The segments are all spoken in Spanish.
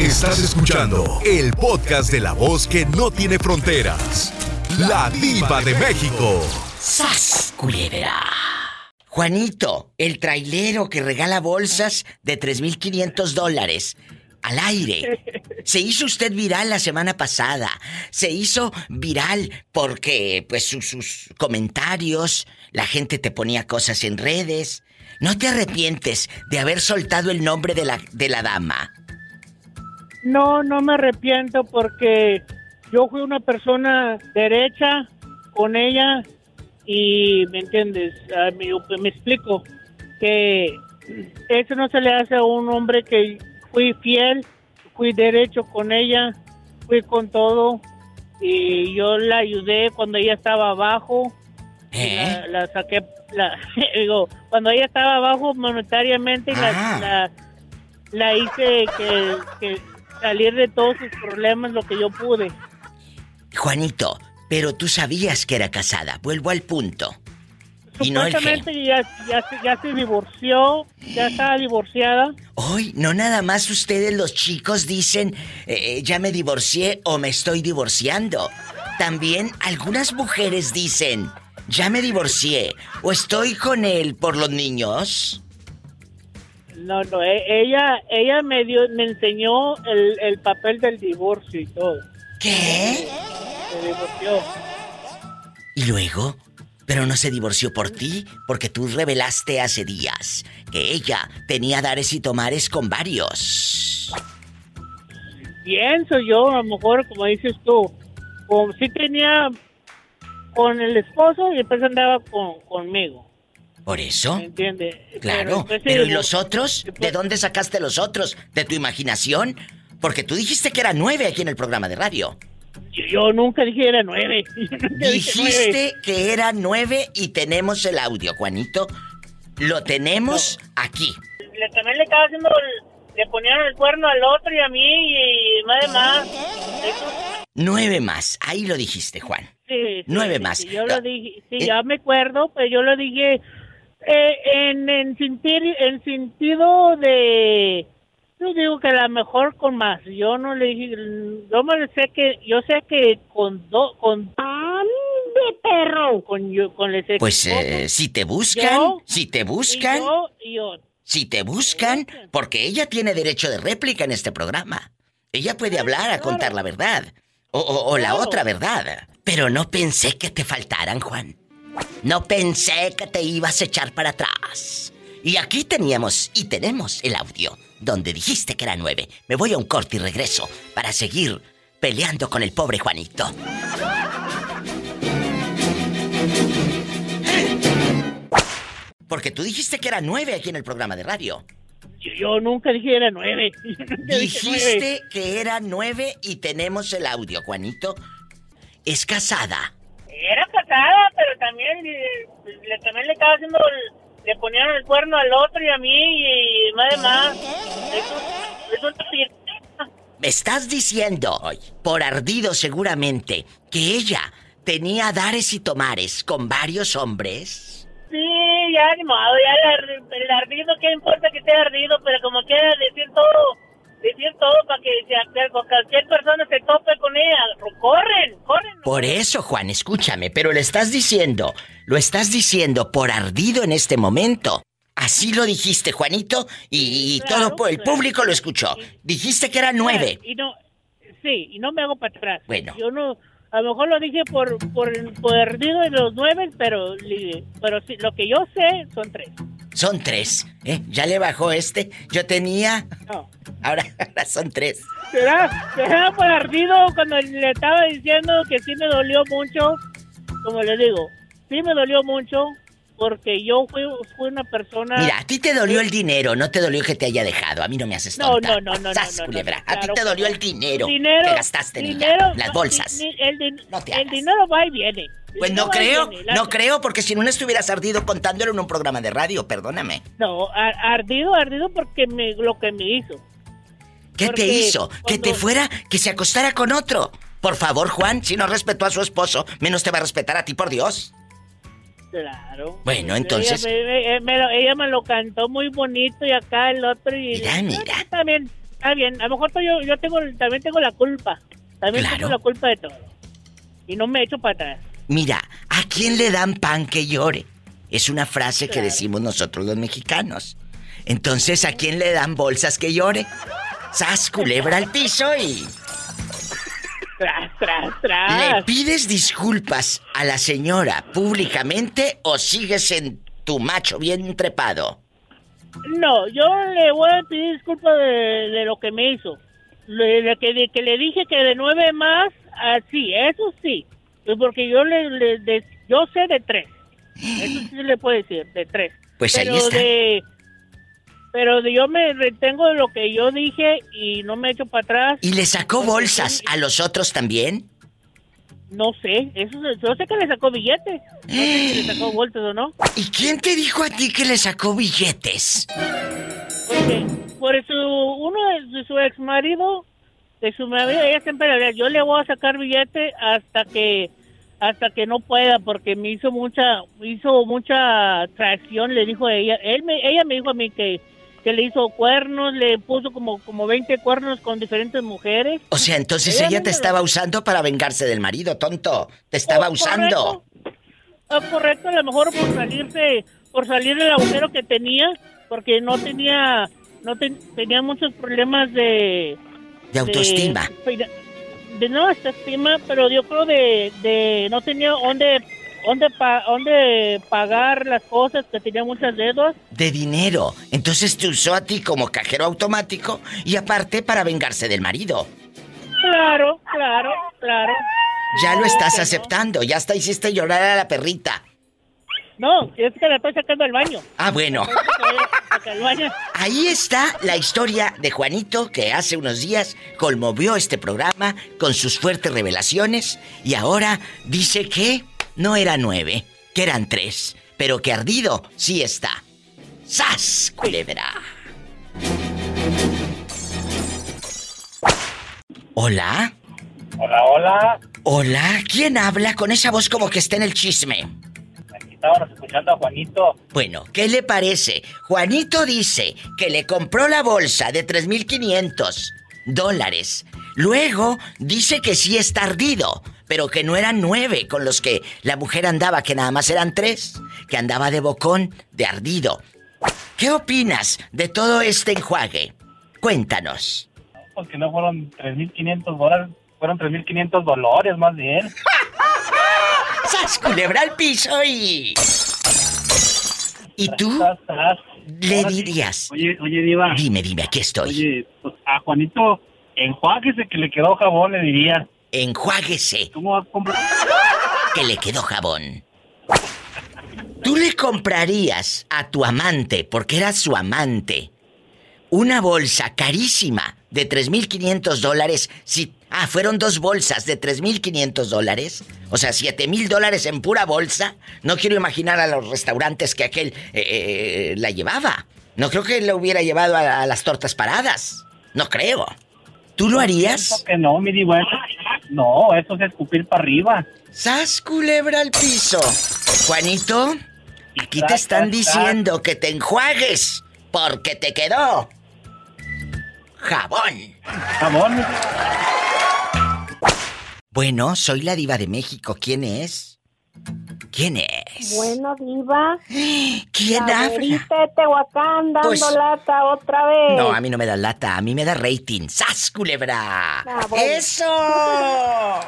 Estás escuchando el podcast de la voz que no tiene fronteras. La diva de México. ¡Sas, culebra! Juanito, el trailero que regala bolsas de 3.500 dólares al aire. Se hizo usted viral la semana pasada. Se hizo viral porque, pues, sus, sus, comentarios, la gente te ponía cosas en redes. ¿No te arrepientes de haber soltado el nombre de la, de la dama? No, no me arrepiento porque yo fui una persona derecha con ella y, ¿me entiendes? Ah, me, me explico que eso no se le hace a un hombre que fui fiel, fui derecho con ella, fui con todo y yo la ayudé cuando ella estaba abajo. ¿Eh? La, la saqué, la, digo, cuando ella estaba abajo monetariamente, la, Ah. la, la hice que, que salir de todos sus problemas lo que yo pude. Juanito, pero tú sabías que era casada. Vuelvo al punto. Y no el Supuestamente ya, ya, ya se divorció, ya estaba divorciada. Hoy no nada más ustedes los chicos dicen eh, ya me divorcié o me estoy divorciando. También algunas mujeres dicen ya me divorcié o estoy con él por los niños. No, no, e- ella, ella me dio, me enseñó el, el papel del divorcio y todo. ¿Qué? Se divorció. ¿Y luego? Pero no se divorció por ti, porque tú revelaste hace días que ella tenía dares y tomares con varios. Pienso yo, a lo mejor, como dices tú, como si tenía con el esposo y después andaba con, conmigo, ¿Por eso? ¿me entiendes? Claro, pero ¿y los otros? ¿De dónde sacaste los otros? ¿De tu imaginación? Porque tú dijiste que era nueve aquí en el programa de radio. Yo, yo nunca dije era nueve. Dijiste que era nueve y tenemos el audio, Juanito. Lo tenemos aquí. Le, también le estaba haciendo, el- le ponían el cuerno al otro y a mí y más de más. Nueve más. Ahí lo dijiste, Juan. Sí, sí, Nueve sí, más. sí, yo lo dije, sí, eh. ya me acuerdo, pero yo lo dije eh, en, en, sentir, en sentido de... Yo digo que a lo mejor con más. Yo no le dije... Yo me sé que... Yo sé que con dos... Con... de perro! Con, yo, con el Pues eh, si te buscan, Yo, si te Y buscan, yo, y yo. si te buscan, porque ella tiene derecho de réplica en este programa. Ella puede hablar a contar la verdad. O, o- o la otra verdad. Pero no pensé que te faltaran, Juan. No pensé que te ibas a echar para atrás. Y aquí teníamos y tenemos el audio donde dijiste que era nueve. Me voy a un corte y regreso para seguir peleando con el pobre Juanito. Porque tú dijiste que era nueve aquí en el programa de radio. Yo, nunca dije era dije nueve. Dijiste que era nueve y tenemos el audio, Juanito. Es casada. Era casada, pero también le, le- también le estaba haciendo, le ponían el cuerno al otro y a mí y más de más. No sirve. Me estás diciendo, por ardido seguramente, que ella tenía dares y tomares con varios hombres. Sí, ya ni modo, ya el ardido, ¿qué importa que esté ardido? Pero como quiera decir todo, decir todo para que cualquier persona se tope con ella, corren, corren. Por eso, Juan, escúchame, pero le estás diciendo, lo estás diciendo por ardido en este momento. Así lo dijiste, Juanito, y, y Claro, todo el claro. público lo escuchó. Dijiste que era nueve. Y no, sí, y no me hago para atrás. Bueno. Yo no, a lo mejor lo dije por, por, por ardido de los nueve, pero, pero sí, lo que yo sé son tres. Son tres, ¿eh? Ya le bajó este. Yo tenía. No. Ahora, ahora son tres. ¿Será, será por ardido cuando le estaba diciendo que sí me dolió mucho? Como le digo, sí me dolió mucho porque yo fui, fui una persona... Mira, a ti te dolió el dinero, no te dolió que te haya dejado. A mí no me haces tonta. no, no, no, Sas, no, no, culebra. no, a ti te dolió el dinero, dinero que gastaste dinero, las bolsas. el, el dinero va y viene. Pues no creo, no creo, porque si no, no estuvieras ardido contándolo en un programa de radio, perdóname. No, ar- ardido, ardido porque me, lo que me hizo. ¿Qué te hizo? Que te fuera, que se acostara con otro. Por favor, Juan, si no respetó a su esposo, menos te va a respetar a ti, por Dios. Claro. Bueno, entonces- Ella me, me- me lo, ella me lo cantó muy bonito y acá el otro y... Mira, mira. También, Está bien, a lo mejor yo, yo tengo, también tengo la culpa. También Claro. tengo la culpa de todo. Y no me echo para atrás. Mira, ¿a quién le dan pan que llore? Es una frase que decimos nosotros los mexicanos. Entonces, ¿a quién le dan bolsas que llore? Sas, culebra al piso y... Tras, tras, ¿Le tras. pides disculpas a la señora públicamente o sigues en tu macho bien trepado? No, yo le voy a pedir disculpas de, de lo que me hizo. Le- De, que, de que le dije que de nueve más, así, eso sí. Porque yo le, le- de- yo sé de tres. Eso sí le puedo decir, de tres. Pues ahí pero está. De, pero de- yo me retengo de lo que yo dije y no me echo para atrás. ¿Y le sacó bolsas a los otros también? No sé, eso yo sé que le sacó billetes. No sé si le sacó bolsas o no. ¿Y quién te dijo a ti que le sacó billetes? Porque por eso uno de su ex marido, de su marido, ella siempre le decía, yo le voy a sacar billete hasta que hasta que no pueda porque me hizo mucha hizo mucha traición le dijo ella él me, ella me dijo a mí que, que le hizo cuernos le puso como como 20 cuernos con diferentes mujeres O sea, entonces Ella te estaba usando para vengarse del marido, tonto. Te estaba Oh, usando. correcto. Ah, correcto, a lo mejor por salirse, por salir del agujero que tenía, porque no tenía, no ten- tenía muchos problemas de... De autoestima. De, de no autoestima, pero yo creo de, de no tenía dónde, dónde, pa- dónde pagar las cosas, que tenía muchas deudas. De dinero. Entonces te usó a ti como cajero automático y aparte para vengarse del marido. Claro, claro, claro. Ya lo estás no. aceptando. Ya hasta hiciste llorar a la perrita. No, es que la estoy sacando al baño. Ah, bueno. Ahí está la historia de Juanito que hace unos días conmovió este programa con sus fuertes revelaciones y ahora dice que no era nueve, que eran tres, pero que ardido sí está. ¡Sas, culebra! Hola, Hola, hola. hola, ¿quién habla con esa voz como que está en el chisme? Estábamos escuchando a Juanito. Bueno, ¿qué le parece? Juanito dice que le compró la bolsa de 3.500 dólares. Luego dice que sí está ardido, pero que no eran nueve con los que la mujer andaba, que nada más eran tres, que andaba de bocón, de ardido. ¿Qué opinas de todo este enjuague? Cuéntanos. Porque no fueron 3.500 dólares, fueron 3.500 dolores más bien. ¡Sas, culebra al piso y... ¿Y tú le dirías? Oye, oye, Diva. Dime, dime, aquí estoy. Oye, pues a Juanito, enjuáguese que le quedó jabón, le diría. Enjuáguese. ¿Cómo vas a comprar? que le quedó jabón. ¿Tú le comprarías a tu amante, porque era su amante, una bolsa carísima de 3.500 dólares? Si, ah, fueron dos bolsas de 3.500 dólares. O sea, 7.000 dólares en pura bolsa. No quiero imaginar a los restaurantes que aquel eh, eh, la llevaba. No creo que lo hubiera llevado a, a las tortas paradas. No creo. ¿Tú lo harías? Que no, mi Diva. No, eso es escupir para arriba. ¡Sas, culebra al piso! Juanito, aquí te están diciendo que te enjuagues porque te quedó jabón. Jabón. Bueno, soy la diva de México. ¿Quién es? ¿Quién es? Bueno, diva. ¿Quién la habla? Tehuacán dando Pues- lata otra vez. No, a mí no me da lata, a mí me da rating. ¡Sas, culebra! Ah, bueno. ¡Eso!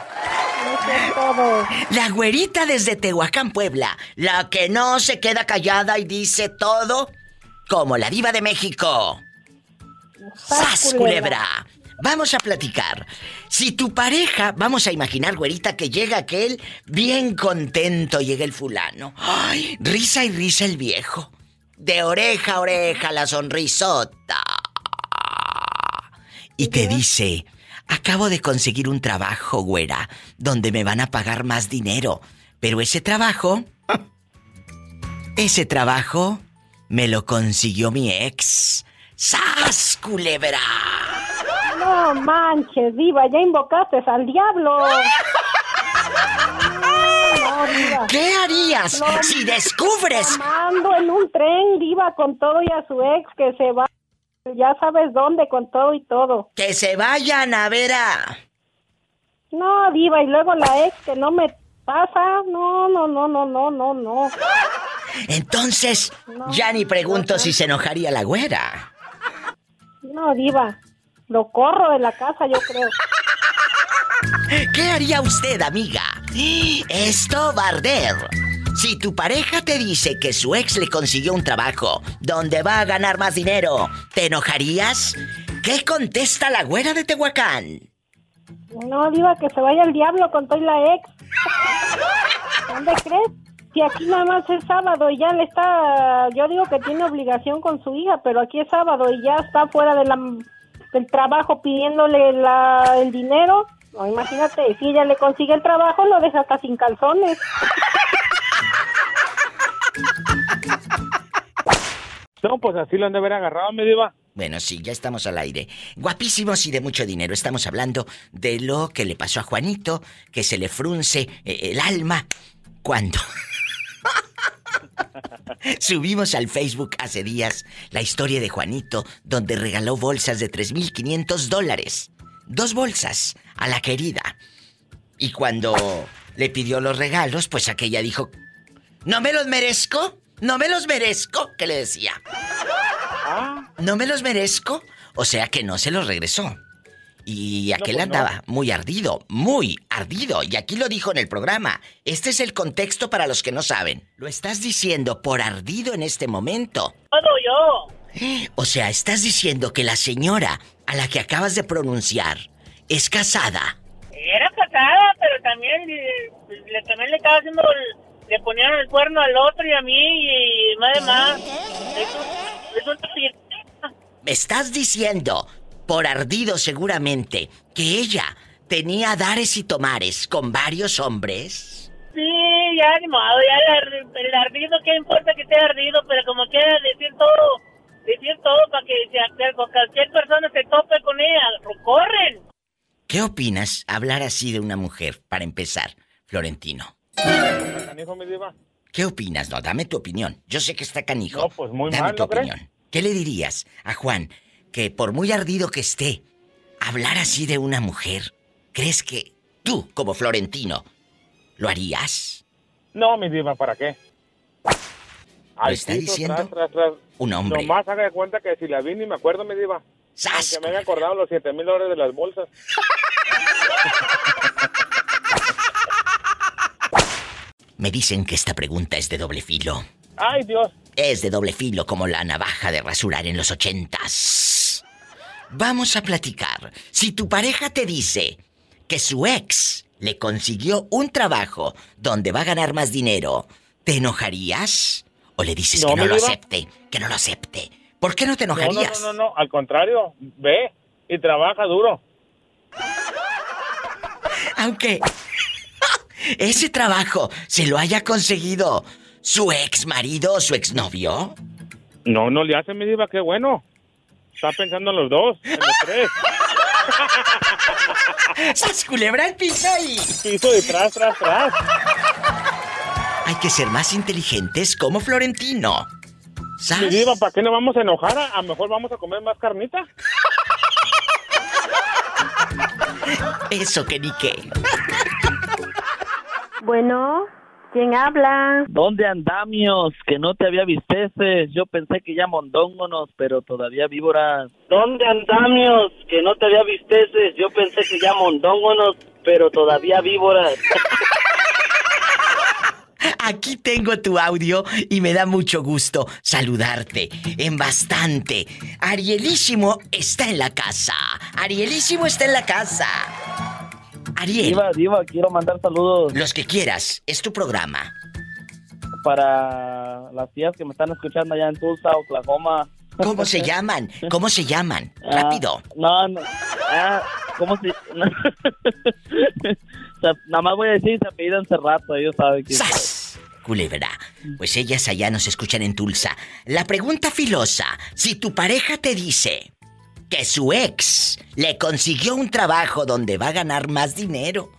La güerita desde Tehuacán, Puebla. La que no se queda callada y dice todo como la diva de México. ¡Sas, culebra! Vamos a platicar. Si tu pareja, vamos a imaginar, güerita, que llega aquel bien contento, llega el fulano. ¡Ay! Risa y risa el viejo. De oreja a oreja la sonrisota. Y te dice, acabo de conseguir un trabajo, güera, donde me van a pagar más dinero. Pero ese trabajo... Ese trabajo me lo consiguió mi ex. ¡Sas, culebra! No manches, diva, ya invocaste al diablo. No. ¿Qué harías No. si descubres? Mando en un tren, diva, con todo y a su ex que se va ya sabes dónde, con todo y todo. Que se vayan a ver a... No, diva, y luego la ex que no me pasa. No, no, no, no, no, no, no. Entonces, ya ni pregunto si se enojaría la güera. No, diva. Lo corro de la casa, yo creo. ¿Qué haría usted, amiga? Esto va a arder. Si tu pareja te dice que su ex le consiguió un trabajo donde va a ganar más dinero, ¿te enojarías? ¿Qué contesta la güera de Tehuacán? No, diva, que se vaya el diablo con toda la ex. ¿Dónde crees? Si aquí nada más es sábado y ya le está... Yo digo que tiene obligación con su hija, pero aquí es sábado y ya está fuera de la, del trabajo pidiéndole la, el dinero. No, imagínate, si ella le consigue el trabajo, lo deja hasta sin calzones. No, pues así lo han de haber agarrado, me diva. Bueno, sí, ya estamos al aire. Guapísimos y de mucho dinero. Estamos hablando de lo que le pasó a Juanito, que se le frunce eh, el alma cuando... Subimos al Facebook hace días la historia de Juanito, donde regaló bolsas de 3.500 dólares. Dos bolsas a la querida. Y cuando le pidió los regalos, pues aquella dijo, ¿no me los merezco? ¿No me los merezco? ¿Qué le decía? ¿No me los merezco? O sea que no se los regresó. Y aquel pues no. andaba muy ardido, muy ardido. Y aquí lo dijo en el programa. Este es el contexto para los que no saben. Lo estás diciendo por ardido en este momento. Todo yo. O sea, estás diciendo que la señora a la que acabas de pronunciar es casada. Era casada, pero también le, también le estaba haciendo le ponían el cuerno al otro y a mí y más de más. No sirve. Me estás diciendo, por ardido seguramente, que ella tenía dares y tomares con varios hombres. Sí, ya ni modo, ya el, el ardido, ¿qué importa que esté ardido? Pero como quiera decir todo, decir todo para que si cualquier persona se tope con ella, lo corren. ¿Qué opinas hablar así de una mujer, para empezar, Florentino? Canijo, mi diva. ¿Qué opinas? No, dame tu opinión. Yo sé que está canijo. No, pues muy dame mal, tu ¿no crees? opinión. ¿Qué le dirías a Juan que por muy ardido que esté, hablar así de una mujer, ¿crees que tú, como Florentino, lo harías? No, mi diva, ¿para qué? Al está diciendo tras, tras, tras. un hombre. Nomás haga de cuenta que si la vi ni me acuerdo, mi diva. ¡Sas! Aunque me haya acordado los 7 mil dólares de las bolsas. Me dicen que esta pregunta es de doble filo. ¡Ay, Dios! Es de doble filo como la navaja de rasurar en los ochentas. Vamos a platicar. Si tu pareja te dice que su ex le consiguió un trabajo donde va a ganar más dinero, ¿te enojarías? ¿O le dices No, que no lo acepte? Que no lo acepte. ¿Por qué no te No, no, enojarías? no, no, no, al contrario, ve y trabaja duro. Aunque ese trabajo se lo haya conseguido su ex marido o su exnovio. No, no le hace, mi diva, qué bueno. Está pensando en los dos, en los tres. ¡Sas culebra el piso y... Piso y tras, tras, tras. Hay que ser más inteligentes como Florentino. ¿Sas? Mi diva, ¿para qué nos vamos a enojar? A lo mejor vamos a comer más carnita. Eso que ni qué. Bueno, ¿quién habla? ¿Dónde andamios? Que no te había visteces. Yo pensé que ya mondóngonos, pero todavía víboras. ¿Dónde andamios? Que no te había visteces. Yo pensé que ya mondóngonos, pero todavía víboras. Aquí tengo tu audio y me da mucho gusto saludarte en bastante. Arielísimo está en la casa. Arielísimo está en la casa. Ariel, Diva, diva, quiero mandar saludos los que quieras, es tu programa. para las tías que me están escuchando allá en Tulsa, Oklahoma. ¿Cómo se llaman? ¿Cómo se llaman? Ah, Rápido. no, no. Ah, ¿cómo se...? O sea, nada más voy a decir se apellidan Cerrato, ellos saben que... ¡Sas! Culebra. Pues ellas allá nos escuchan en Tulsa. La pregunta filosa, si tu pareja te dice que su ex le consiguió un trabajo donde va a ganar más dinero,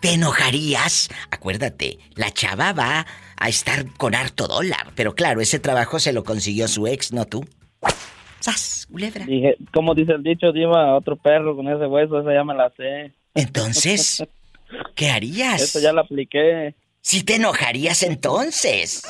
¿te enojarías? Acuérdate, la chava va a estar con harto dólar, pero claro, ese trabajo se lo consiguió su ex, no tú. ¡Sas! Culebra. Dije, como dice el dicho, Diva, otro perro con ese hueso, esa ya me la sé. Entonces, ¿qué harías? Eso ya la apliqué. Si te enojarías entonces.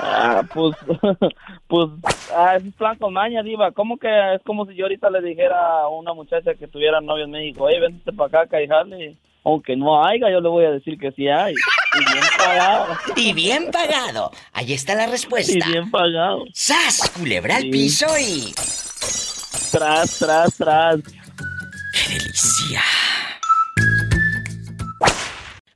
Ah, pues, pues, ah, es plan con maña, diva. ¿Cómo que es como si yo ahorita le dijera a una muchacha que tuviera novio en México, oye, vente para acá, caijale? Aunque no haya, yo le voy a decir que sí hay. Y bien pagado. Y bien pagado. Ahí está la respuesta. Y bien pagado. ¡Sas! Culebra al Sí. piso y... Tras, tras, tras. ¡Qué delicia!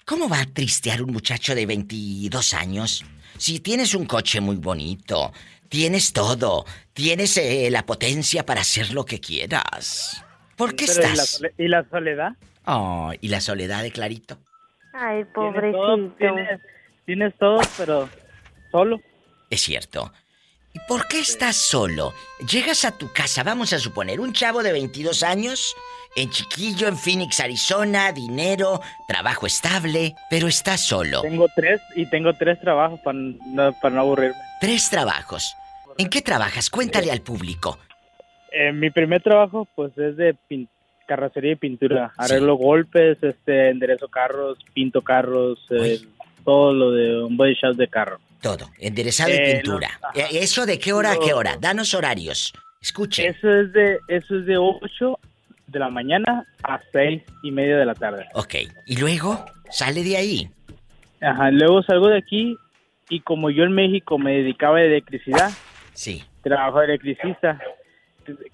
¿Cómo va a tristear un muchacho de 22 años? Si tienes un coche muy bonito, tienes todo, tienes eh, la potencia para hacer lo que quieras. ¿Por qué Pero, ¿y la estás? ¿Y la soledad? Oh, y la soledad de Clarito. Ay, Tienes todo, pobrecito. tienes, tienes todo, pero solo. Es cierto. ¿Y por qué estás solo? Llegas a tu casa, vamos a suponer, un chavo de 22 años, en Chiquillo, en Phoenix, Arizona, dinero, trabajo estable, pero estás solo. Tengo tres y tengo tres trabajos para no, para no aburrirme. Tres trabajos. ¿En qué trabajas? Cuéntale al público. Eh, mi primer trabajo, pues, es de carrocería y pintura. Arreglo golpes, este, enderezo carros, pinto carros, eh, todo lo de un body shop de carro. Todo, enderezado y Eh, pintura. no. Eh, ¿Eso de qué hora a qué hora? Danos horarios. Escuche. Eso es de, eso es de 8 de la mañana a seis y media de la tarde. Ok. ¿Y luego? ¿Sale de ahí? Ajá, luego salgo de aquí y como yo en México me dedicaba a electricidad, Sí. trabajo de electricista,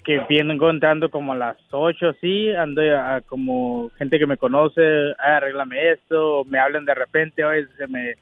que viendo encontrando como a las 8, sí, ando a, como gente que me conoce, "Ah, arréglame esto, me hablan de repente, hoy se me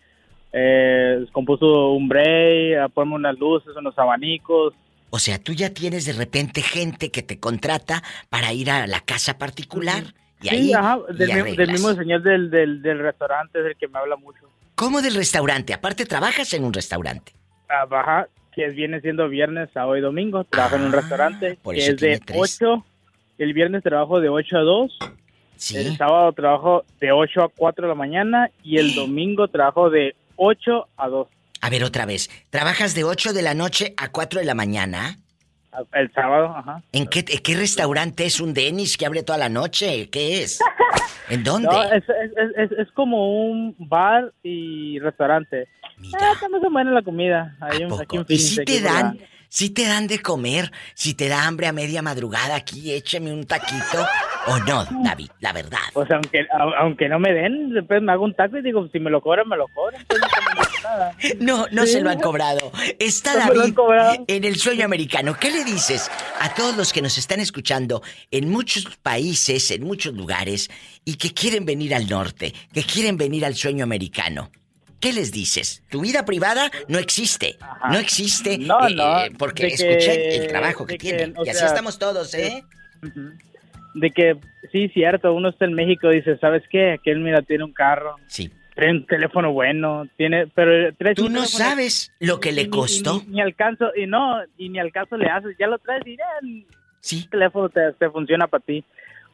eh, compuso un break, ah, ponme unas luces, unos abanicos, O sea, tú ya tienes de repente gente que te contrata para ir a la casa particular y ahí sí, ajá, y del, mi- del arreglas. mismo señor del, del, del restaurante es el que me habla mucho. ¿Cómo del restaurante? Aparte trabajas en un restaurante. Ah, Baja, que viene siendo viernes, sábado y domingo. Trabajo en un Ah, restaurante por que eso es de tres. 8. El viernes trabajo de 8 a 2. Sí. El sábado trabajo de 8 a 4 de la mañana. Y el domingo trabajo de 8 a 2. A ver otra vez. ¿Trabajas de 8 de la noche a 4 de la mañana? El sábado, ajá. ¿En qué, restaurante es un Denis que abre toda la noche? ¿Qué es? ¿En dónde? No, es, es, es, es como un bar y restaurante. Mira. Ah, está más o menos la comida. Ahí, ¿A en- poco? aquí ¿Y si te dan, si te dan de comer, si te da hambre a media madrugada aquí, écheme un taquito o no, David, la verdad. Pues aunque, a- aunque no me den, después me hago un taco y digo, si me lo cobran, me lo cobran. Pues no. No, no Sí. se lo han cobrado. Está No David cobrado. en el sueño americano. ¿Qué le dices a todos los que nos están escuchando en muchos países, en muchos lugares, y que quieren venir al norte, que quieren venir al sueño americano? ¿Qué les dices? Tu vida privada no existe. Ajá. No existe. No, eh, no, eh, porque que- escuchen el trabajo que tienen. y así sea, estamos todos, ¿eh? Ujú. De que, sí, cierto, uno está en México y dice, ¿sabes qué? Aquel, mira, tiene un carro, Sí. tiene un teléfono bueno, tiene, pero traes Tú no sabes lo que le costó. Ni, ni al caso, y no, y ni al caso le haces, ya lo traes y ya el Sí. teléfono te, te funciona para ti.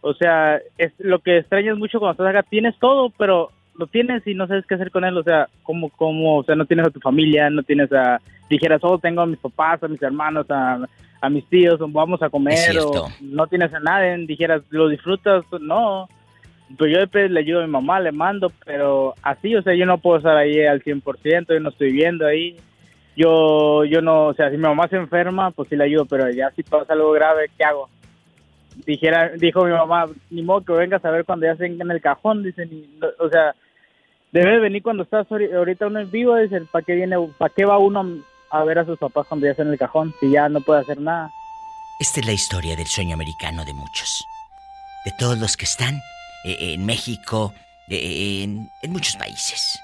O sea, es lo que extrañas mucho cuando estás acá, tienes todo, pero lo tienes y no sabes qué hacer con él, o sea, como, como, o sea, no tienes a tu familia, no tienes a, dijeras, oh, tengo a mis papás, a mis hermanos, a, a mis tíos, o vamos a comer, o no tienes a nadie, dijeras, lo disfrutas, no. Pues yo después le ayudo a mi mamá, le mando, pero así, o sea, yo no puedo estar ahí al 100%, yo no estoy viendo ahí. Yo, yo no, o sea, si mi mamá se enferma, pues sí le ayudo, pero ya si pasa algo grave, ¿qué hago? Dijera, dijo mi mamá, ni modo que vengas a ver cuando ya estén en el cajón, dice, ni- no, o sea, debe venir cuando estás ahori- ahorita uno en vivo, dice, ¿para qué viene, para qué va uno a ver a sus papás cuando ya están en el cajón, si ya no puede hacer nada? Esta es la historia del sueño americano de muchos. De todos los que están eh, en México, eh, en, en muchos países.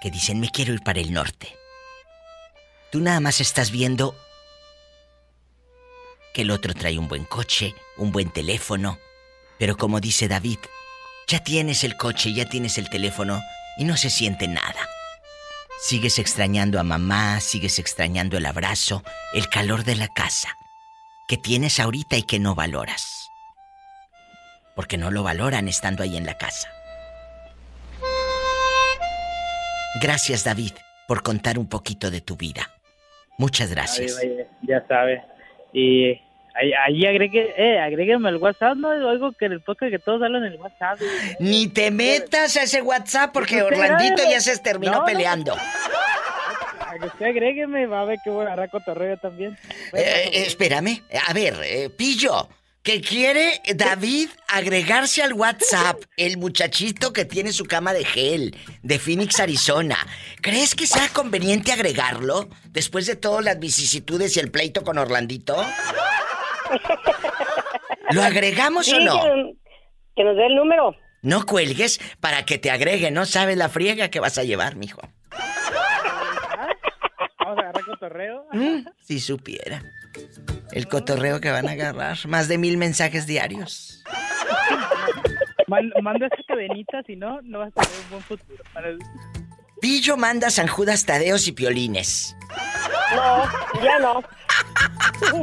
Que dicen, me quiero ir para el norte. Tú nada más estás viendo que el otro trae un buen coche, un buen teléfono. Pero como dice David, ya tienes el coche, ya tienes el teléfono y no se siente nada. Sigues extrañando a mamá, sigues extrañando el abrazo, el calor de la casa que tienes ahorita y que no valoras. Porque no lo valoran estando ahí en la casa. Gracias David por contar un poquito de tu vida. Muchas gracias. Ya sabe. Y ahí, ahí agregue, eh, agrégueme el WhatsApp, ¿no? Oigo que el toque que todos hablan en el WhatsApp. Ni te metas a ese WhatsApp porque Usted Orlandito ya se terminó No, peleando. A que usted agrégueme, va a ver que voy a agarrar cotorreo también. Eh, eh, espérame. A ver, eh, Pillo. Que quiere David agregarse al WhatsApp el muchachito que tiene su cama de gel de Phoenix, Arizona. ¿Crees que sea conveniente agregarlo después de todas las vicisitudes y el pleito con Orlandito? ¿Lo agregamos Sí, o no? que, que nos dé el número. No cuelgues para que te agregue, no sabes la friega que vas a llevar, mijo. Vamos a agarrar cotorreo. Mm, Si supiera. El cotorreo que van a agarrar. Más de mil mensajes diarios. Man- manda esa cadenita, si no, no vas a tener un buen futuro. Para el- Pillo manda San Judas Tadeos y Piolines. No, ya no.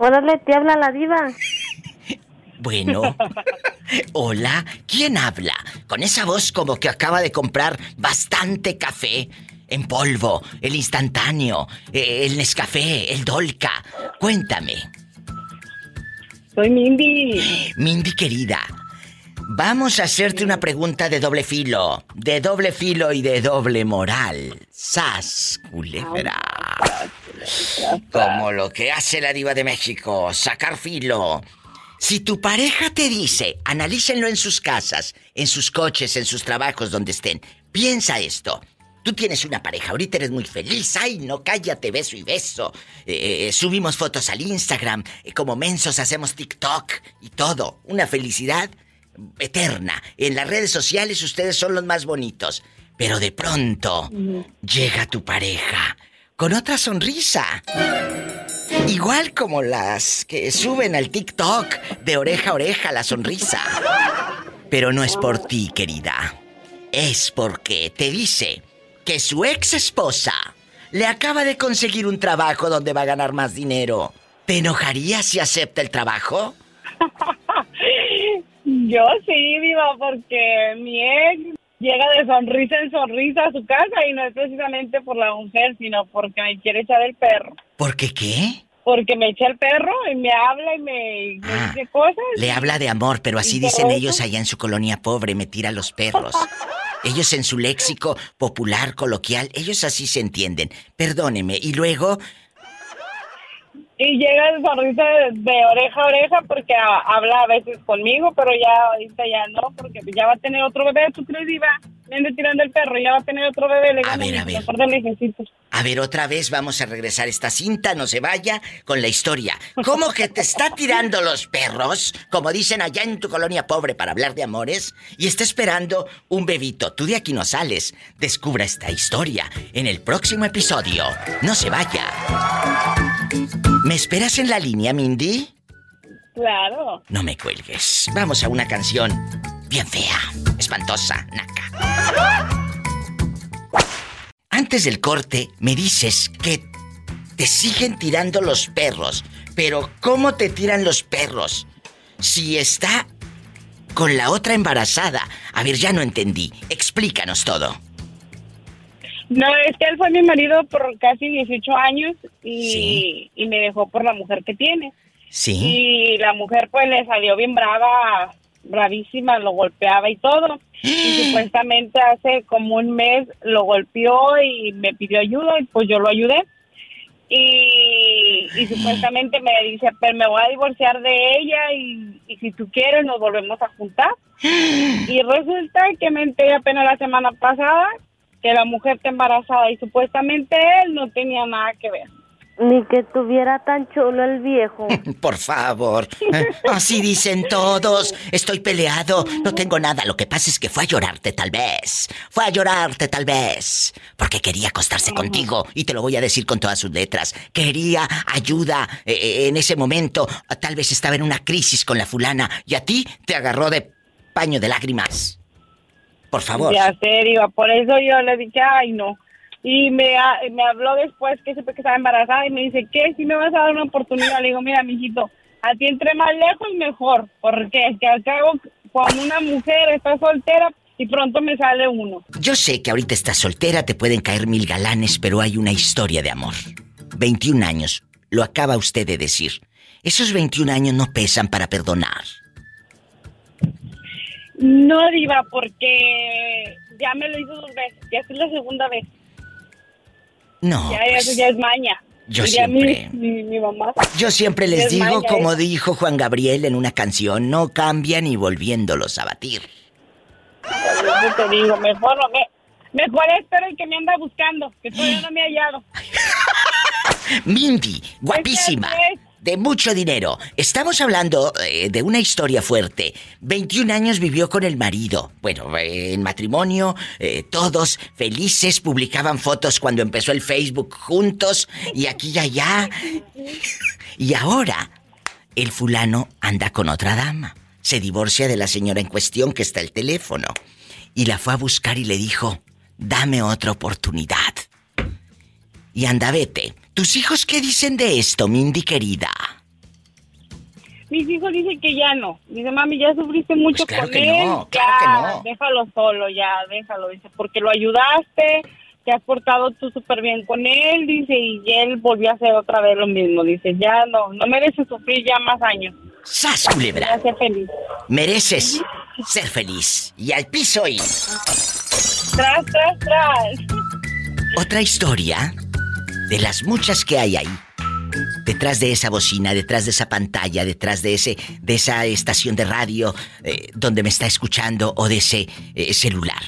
Órale, te habla la diva. Bueno. Hola, ¿quién habla? Con esa voz como que acaba de comprar bastante café. En polvo, el instantáneo, eh, el Nescafé, el Dolca. Cuéntame. Soy Mindy. Mindy querida, vamos a hacerte una pregunta de doble filo. De doble filo y de doble moral. Sas, culebra. Como lo que hace la diva de México, sacar filo. Si tu pareja te dice, analícenlo en sus casas, en sus coches, en sus trabajos, donde estén. Piensa esto. Tú tienes una pareja, ahorita eres muy feliz. Ay, no cállate, beso y beso. Eh, eh, subimos fotos al Instagram, eh, como mensos hacemos TikTok y todo. Una felicidad eterna. En las redes sociales ustedes son los más bonitos. Pero de pronto llega tu pareja con otra sonrisa. Igual como las que suben al TikTok de oreja a oreja la sonrisa. Pero no es por ti, querida. Es porque te dice que su ex esposa le acaba de conseguir un trabajo donde va a ganar más dinero. ¿Te enojaría si acepta el trabajo? Yo sí, Diva, porque mi ex llega de sonrisa en sonrisa a su casa y no es precisamente por la mujer, sino porque me quiere echar el perro. ¿Por qué qué? Porque me echa el perro y me habla y me, Ah, dice cosas. Le habla de amor, pero así ¿Y todo dicen eso? ellos allá en su colonia pobre, me tira los perros. Ellos en su léxico popular, coloquial, ellos así se entienden. Perdóneme. Y luego, Y llega de sonrisa de, de oreja a oreja porque a- habla a veces conmigo, pero ya ahorita ya no, porque ya va a tener otro bebé. ¿Tú crees, Diva? Me ande tirando el perro, ya va a tener otro bebé. Le A ver, "No, a ver. mejor dale besitos". a ver, otra vez vamos a regresar esta cinta, no se vaya con la historia. ¿Cómo que te está tirando los perros, como dicen allá en tu colonia pobre para hablar de amores, y está esperando un bebito? Tú de aquí no sales. Descubra esta historia en el próximo episodio. No se vaya. ¿Me esperas en la línea, Mindy? Claro. No me cuelgues. Vamos a una canción bien fea, espantosa, naca. Antes del corte, me dices que te siguen tirando los perros. Pero, ¿cómo te tiran los perros? Si está con la otra embarazada. A ver, ya no entendí. Explícanos todo. No, es que él fue mi marido por casi 18 años y, Sí. y me dejó por la mujer que tiene. ¿Sí? Y la mujer pues le salió bien brava, bravísima, lo golpeaba y todo. Y supuestamente hace como un mes lo golpeó y me pidió ayuda y pues yo lo ayudé. Y, y supuestamente me dice, pero me voy a divorciar de ella y, y si tú quieres nos volvemos a juntar. Y resulta que me enteré apenas la semana pasada que la mujer está embarazada y supuestamente él no tenía nada que ver. Ni que tuviera tan chulo el viejo. Por favor. Eh, Así dicen todos. Estoy peleado. No tengo nada. Lo que pasa es que fue a llorarte tal vez. Fue a llorarte tal vez. Porque quería acostarse contigo. Y te lo voy a decir con todas sus letras. Quería ayuda eh, eh, en ese momento. Tal vez estaba en una crisis con la fulana. Y a ti te agarró de paño de lágrimas. Por favor. Ya sé, diva, por eso yo le dije, ay, no. Y me, me habló después que supe que estaba embarazada y me dice, ¿qué? Si me vas a dar una oportunidad. Le digo, mira, mijito, a ti entre más lejos mejor. Porque es que al cabo, cuando una mujer está soltera y pronto me sale uno. Yo sé que ahorita estás soltera, te pueden caer mil galanes, pero hay una historia de amor. 21 años. lo acaba usted de decir. Esos 21 años no pesan para perdonar. No, Diva, porque ya me lo hizo dos veces. Ya es la segunda vez. No. Ya, pues, eso ya es maña. yo ya siempre- Mi, mi, mi mamá. Yo siempre les es digo, maña como esa. dijo Juan Gabriel en una canción, no cambian ni volviéndolos a batir. Yo te digo, mejor, no me, mejor espero el que me anda buscando, que todavía no me ha hallado. Mindy, guapísima, Gracias. De mucho dinero. Estamos hablando eh, de una historia fuerte. 21 años vivió con el marido. Bueno, eh, en matrimonio, eh, todos felices, publicaban fotos cuando empezó el Facebook juntos y aquí y allá. Y ahora, el fulano anda con otra dama. Se divorcia de la señora en cuestión que está el teléfono. Y la fue a buscar y le dijo, dame otra oportunidad. Y anda, vete. ¿Tus hijos qué dicen de esto, Mindy querida? Mis hijos dicen que ya no. Dice, mami, ya sufriste mucho Pues claro con que él. no, ya, claro que no. déjalo solo, ya, déjalo. Dice, porque lo ayudaste, te has portado tú súper bien con él, dice, y él volvió a hacer otra vez lo mismo. Dice, ya no, no mereces sufrir ya más años. ¡Sas, Ya culebra! feliz. Mereces ser feliz. Y al piso y... Tras, tras, tras. Otra historia de las muchas que hay ahí. Detrás de esa bocina, detrás de esa pantalla, detrás de ese, de esa estación de radio eh, donde me está escuchando o de ese eh, celular.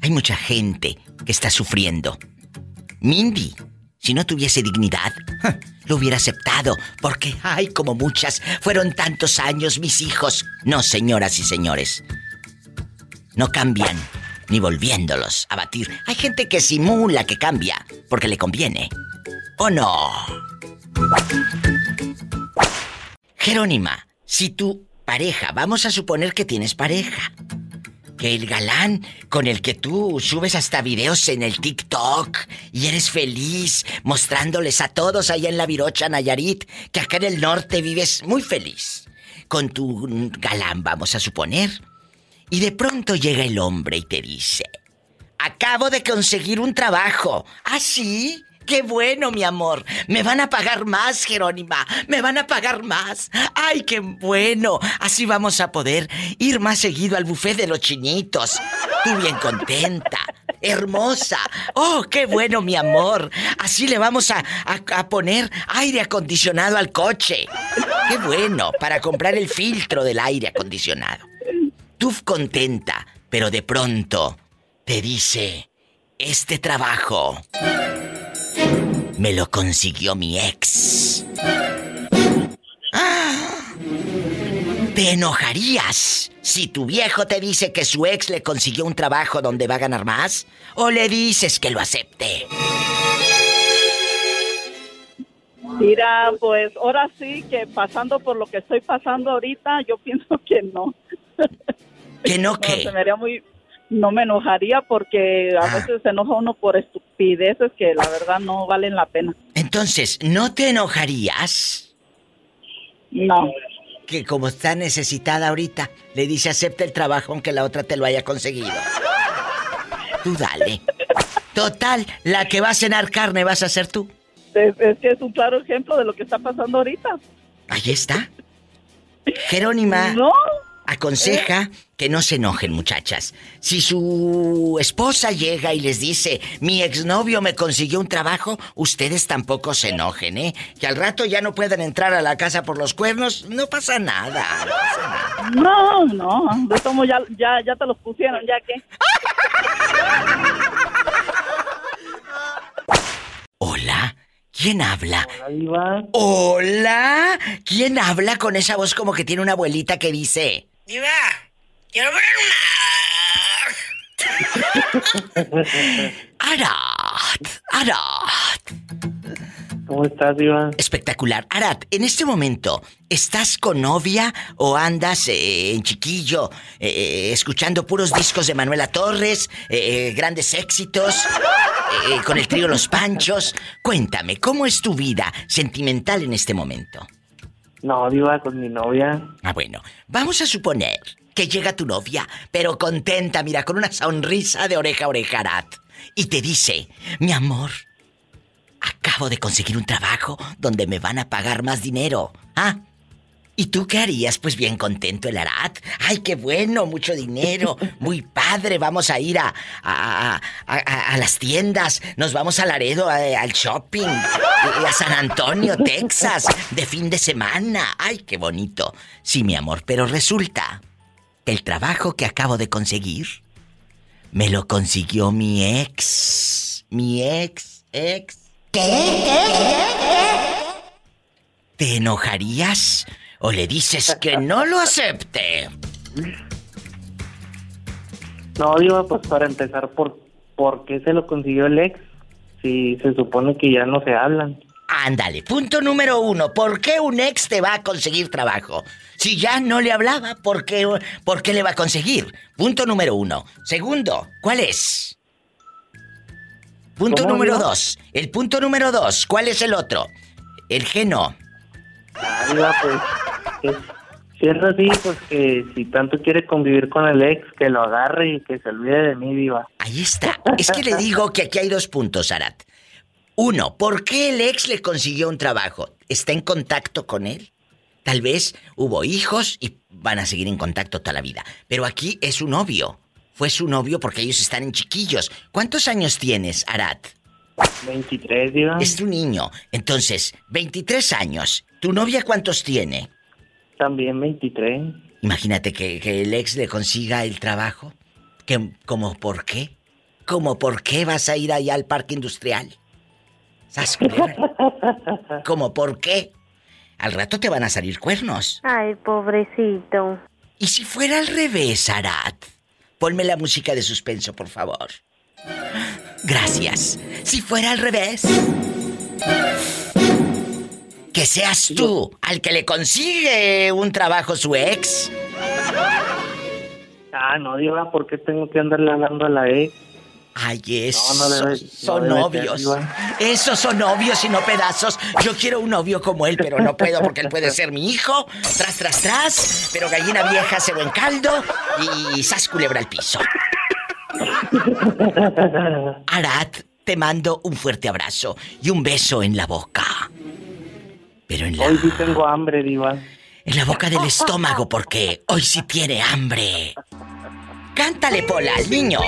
Hay mucha gente que está sufriendo. Mindy, si no tuviese dignidad, lo hubiera aceptado, porque, ay, como muchas, fueron tantos años mis hijos. No, señoras y señores, no cambian ni volviéndolos a batir. Hay gente que simula que cambia porque le conviene. ¿O no? Jerónima, si tu pareja, vamos a suponer que tienes pareja, que el galán con el que tú subes hasta videos en el TikTok y eres feliz mostrándoles a todos allá en la Virocha Nayarit que acá en el norte vives muy feliz con tu galán, vamos a suponer. Y de pronto llega el hombre y te dice, acabo de conseguir un trabajo. ¿Ah, sí? Qué bueno, mi amor. Me van a pagar más, Jerónima. Me van a pagar más. Ay, qué bueno. Así vamos a poder ir más seguido al buffet de los chinitos. Tú bien contenta. Hermosa. Oh, qué bueno, mi amor. Así le vamos a, a- a poner aire acondicionado al coche. Qué bueno, para comprar el filtro del aire acondicionado. Tú contenta, pero de pronto te dice, este trabajo me lo consiguió mi ex. ¡Ah! ¿Te enojarías si tu viejo te dice que su ex le consiguió un trabajo donde va a ganar más? ¿O le dices que lo acepte? Mira, pues ahora sí que pasando por lo que estoy pasando ahorita, yo pienso que no. ¿Que no No, qué? se me haría muy... No me enojaría porque a Ah. veces se enoja uno por estupideces que la verdad no valen la pena. Entonces, ¿no te enojarías? No. Que como está necesitada ahorita, le dice acepta el trabajo aunque la otra te lo haya conseguido. Tú dale. Total, la que va a cenar carne vas a ser tú. Es, es que es un claro ejemplo de lo que está pasando ahorita. Ahí está. Jerónima No. aconseja que no se enojen, muchachas. Si su esposa llega y les dice, mi exnovio me consiguió un trabajo, ustedes tampoco se enojen, ¿eh? Que al rato ya no puedan entrar a la casa por los cuernos, no pasa nada. no pasa nada. No, no. De tomo ya, ya, ya te los pusieron, ya que. Hola, ¿quién habla? Hola, ¿quién habla con esa voz como que tiene una abuelita que dice? Diva, quiero ver Arat, Arat. ¿Cómo estás, Iván? Espectacular. Arat, en este momento, ¿estás con novia o andas eh, en chiquillo eh, eh, escuchando puros discos de Manuela Torres, eh, grandes éxitos, con el trío Los Panchos? Cuéntame, ¿cómo es tu vida sentimental en este momento? No, Diva, con mi novia. Ah, bueno, vamos a suponer que llega tu novia, pero contenta, mira, con una sonrisa de oreja a oreja, Arat, y te dice, mi amor, acabo de conseguir un trabajo donde me van a pagar más dinero. ¿Ah? ¿Y tú qué harías? Pues bien contento el Arat. ¡Ay, qué bueno! Mucho dinero. Muy padre. Vamos a ir a, a, a, a las tiendas. Nos vamos a Laredo, al shopping. A San Antonio, Texas. De fin de semana. ¡Ay, qué bonito! Sí, mi amor. Pero resulta que el trabajo que acabo de conseguir me lo consiguió mi ex. Mi ex, ex. ¿Qué? ¿Qué? ¿Qué? ¿Te enojarías? ¿O le dices que no lo acepte? No, digo, pues para empezar, ¿por, ¿por qué se lo consiguió el ex? Si se supone que ya no se hablan. Ándale, punto número uno. ¿Por qué un ex te va a conseguir trabajo? Si ya no le hablaba, ¿por qué, por qué le va a conseguir? Punto número uno. Segundo, ¿cuál es? Punto número dos. El punto número dos, ¿cuál es el otro? El geno. Ah, pues si es así, pues que si tanto quiere convivir con el ex, que lo agarre y que se olvide de mí, viva. Ahí está. Es que le digo que aquí hay dos puntos, Arat. Uno, ¿por qué el ex le consiguió un trabajo? ¿Está en contacto con él? Tal vez hubo hijos y van a seguir en contacto toda la vida. Pero aquí es su novio. Fue su novio porque ellos están en chiquillos. ¿Cuántos años tienes, Arat? 23, diva. Es tu niño. Entonces, 23 años. ¿Tu novia cuántos tiene? También 23. Imagínate que, el ex le consiga el trabajo. Que, ¿Cómo por qué? ¿Cómo por qué vas a ir allá al parque industrial? ¿Sabes ¿Cómo por qué? Al rato te van a salir cuernos. Ay, pobrecito. ¿Y si fuera al revés, Arat? Ponme la música de suspenso, por favor. Gracias. Si fuera al revés que seas tú al que le consigue un trabajo su ex. Ah, no, Diva, ¿por qué tengo que andarle hablando a la ex? Ay, eso. son novios. Esos son novios y no pedazos. Yo quiero un novio como él, pero no puedo porque él puede ser mi hijo. Tras, tras, tras. Pero gallina vieja se en caldo y sas culebra al piso. Arat, te mando un fuerte abrazo y un beso en la boca. Pero en la... Hoy sí tengo hambre, Diva. En la boca del estómago, porque hoy sí tiene hambre. Cántale, Pola, al niño.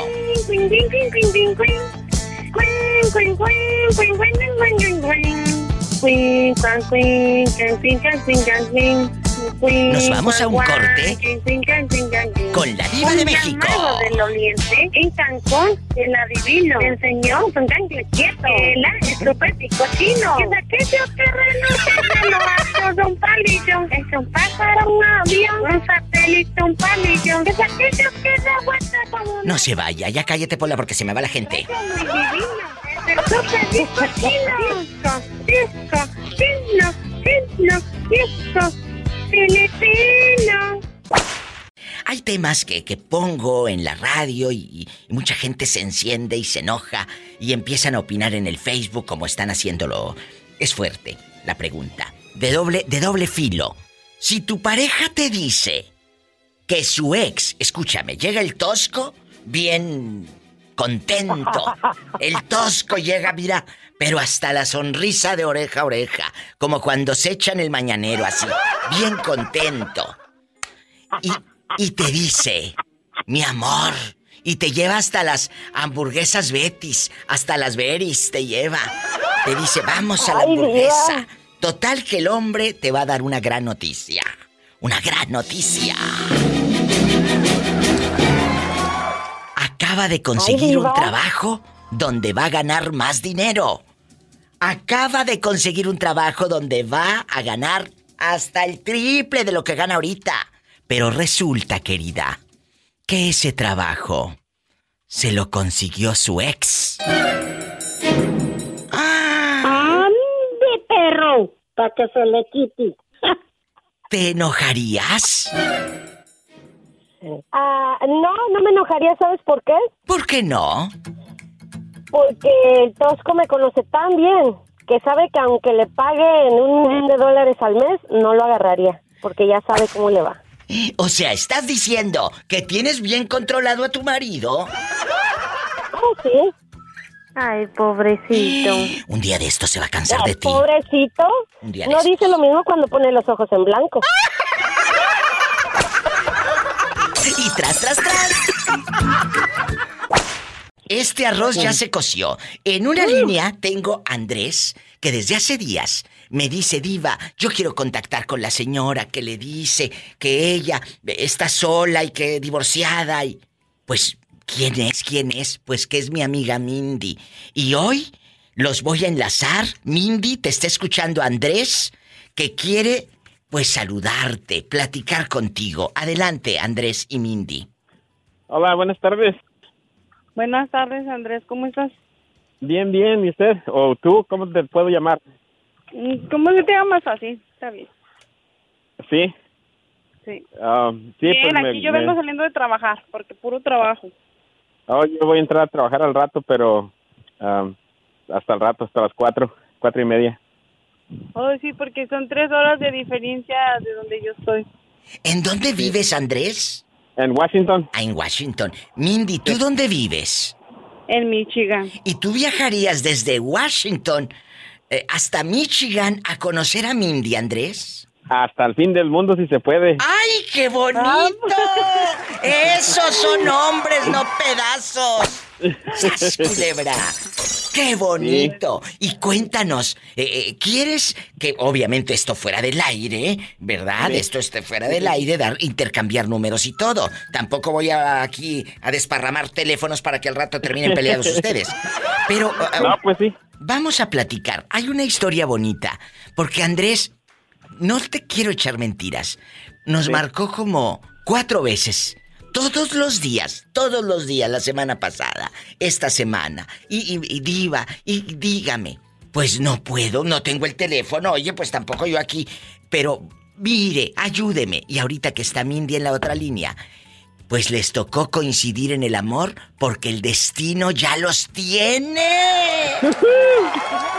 Nos vamos a un corte con la diva de México. del Oriente, en Cancún, el adivino, enseñó un tanque quieto, el súper picocino. Es aquello que un palillo, es un pájaro, un avión, un satélite, un palillo. Es aquello que da vuelta como No se vaya, ya cállate, Pola, porque se me va la gente. Hay temas que, que, pongo en la radio y, y, mucha gente se enciende y se enoja y empiezan a opinar en el Facebook como están haciéndolo. Es fuerte la pregunta. De doble, de doble filo. Si tu pareja te dice que su ex, escúchame, llega el tosco bien contento. El tosco llega, mira, pero hasta la sonrisa de oreja a oreja, como cuando se echan el mañanero así, bien contento. Y, y te dice, mi amor, y te lleva hasta las hamburguesas Betis, hasta las Beris te lleva. Te dice, vamos a la hamburguesa. Total que el hombre te va a dar una gran noticia. Una gran noticia. Acaba de conseguir un trabajo donde va a ganar más dinero. Acaba de conseguir un trabajo donde va a ganar hasta el triple de lo que gana ahorita. Pero resulta, querida, que ese trabajo se lo consiguió su ex. ¡Ah! ¡Ande, perro! Para que se le quite. ¿Te enojarías? Ah, no, no me enojaría, ¿sabes por qué? ¿Por qué no? Porque el Tosco me conoce tan bien que sabe que aunque le paguen un millón de dólares al mes, no lo agarraría, porque ya sabe cómo le va. O sea, ¿estás diciendo que tienes bien controlado a tu marido? Oh, sí. Ay, pobrecito. Un día de esto se va a cansar de ti. Pobrecito. Un día de No estos. dice lo mismo cuando pone los ojos en blanco. Y tras, tras, tras. Este arroz ya se coció. En una línea tengo a Andrés, que desde hace días me dice, Diva, yo quiero contactar con la señora que le dice que ella está sola y que divorciada y... Pues, ¿quién es? ¿Quién es? Pues que es mi amiga Mindy. Y hoy los voy a enlazar. Mindy, te está escuchando Andrés, que quiere, pues, saludarte, platicar contigo. Adelante, Andrés y Mindy. Hola, buenas tardes. Buenas tardes, Andrés, ¿cómo estás? Bien, bien. ¿Y usted? ¿O tú? ¿Cómo te puedo llamar? Mm, ¿Cómo se te llamas así? Está bien. Sí. Sí. Ah, sí, bien, pues me- aquí yo me- vengo saliendo de trabajar, porque puro trabajo. Oh, yo voy a entrar a trabajar al rato, pero ah, hasta el rato, hasta las cuatro, cuatro y media. Oh, sí, porque son tres horas de diferencia de donde yo estoy. ¿En dónde vives, Andrés? En Washington. Ah, en Washington. Mindy, ¿tú dónde vives? En Michigan. ¿Y tú viajarías desde Washington eh, hasta Michigan a conocer a Mindy, Andrés? Hasta el fin del mundo si se puede. ¡Ay, qué bonito! Esos son hombres, no pedazos. ¡Sas, culebra! ¡Qué bonito! Y cuéntanos, eh, eh, ¿quieres que obviamente esto fuera del aire, verdad? Sí. Esto esté fuera del aire, dar, intercambiar números y todo. Tampoco voy a, aquí a desparramar teléfonos para que al rato terminen peleados ustedes. Pero No, pues sí. Vamos a platicar. Hay una historia bonita. Porque Andrés, no te quiero echar mentiras. Nos marcó como cuatro veces. Todos los días, todos los días, la semana pasada, esta semana. Y, y- y diva, y dígame. Pues no puedo, no tengo el teléfono. Oye, pues tampoco yo aquí. Pero mire, ayúdeme. Y ahorita que está Mindy en la otra línea, pues les tocó coincidir en el amor porque el destino ya los tiene.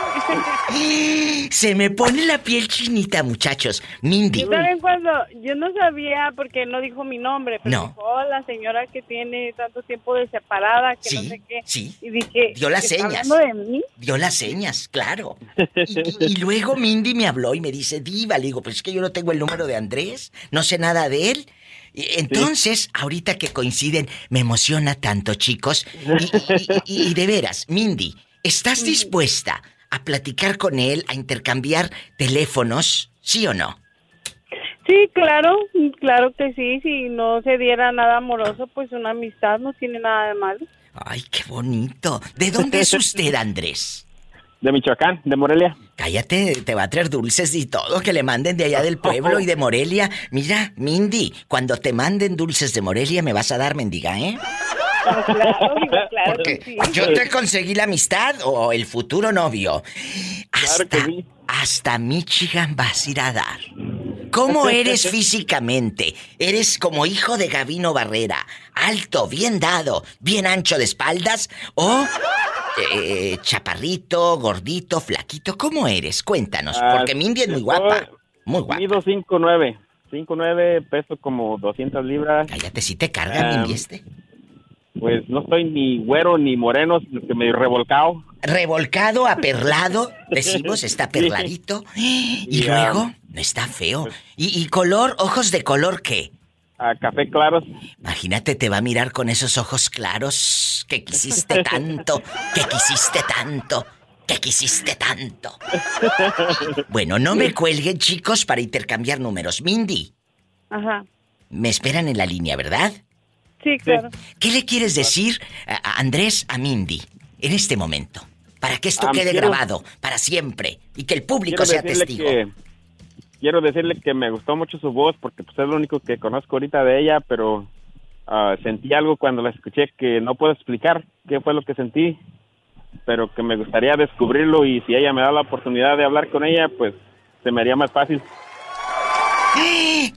Se me pone la piel chinita, muchachos. Mindy. ¿Y saben cuando? Yo no sabía porque no dijo mi nombre, pero No. dijo, "Oh, la señora que tiene tanto tiempo de separada, que no Sí, sé qué. sí. Y dije, Dio las ¿está señas. hablando de mí? Dio las señas, claro. Y, y luego Mindy me habló y me dice, Diva, le digo, pues es que yo no tengo el número de Andrés, no sé nada de él. Entonces, ahorita que coinciden, me emociona tanto, chicos. Y, y- y- y de veras, Mindy, ¿estás dispuesta a platicar con él, a intercambiar teléfonos, sí o no? Sí, claro, claro que sí. Si no se diera nada amoroso, pues una amistad no tiene nada de malo. Ay, qué bonito. ¿De dónde es usted, Andrés? De Michoacán, de Morelia. Cállate, te va a traer dulces y todo que le manden de allá del pueblo y de Morelia. Mira, Mindy, cuando te manden dulces de Morelia me vas a dar mendiga, ¿eh? Claro, digo, claro Porque que sí. yo te conseguí la amistad o el futuro novio. Hasta, hasta Michigan vas a ir a dar. ¿Cómo eres físicamente? ¿Eres como hijo de Gavino Barrera? ¿Alto, bien dado, bien ancho de espaldas? ¿O eh, chaparrito, gordito, flaquito? ¿Cómo eres? Cuéntanos, Ah, porque Mindy es muy guapa. Muy guapa. Mido 5'9". 5'9", peso como 200 libras. Cállate, si te carga Mindy este. Pues no estoy ni güero ni moreno, sino que medio revolcado. Revolcado, aperlado, decimos, está perladito. Y Y, ah, luego, no está feo. ¿Y, y color, ojos de color qué? A café claros. Imagínate, te va a mirar con esos ojos claros que quisiste tanto, que quisiste tanto, que quisiste tanto. Bueno, no me cuelguen, chicos, para intercambiar números. Mindy, Ajá. me esperan en la línea, ¿verdad? Sí, claro. ¿Qué le quieres decir a Andrés a Mindy en este momento? Para que esto Ah, quede quiero- grabado para siempre y que el público sea testigo. que quiero decirle que me gustó mucho su voz porque pues, es lo único que conozco ahorita de ella, pero ah, sentí algo cuando la escuché que no puedo explicar qué fue lo que sentí, pero que me gustaría descubrirlo y si ella me da la oportunidad de hablar con ella, pues se me haría más fácil.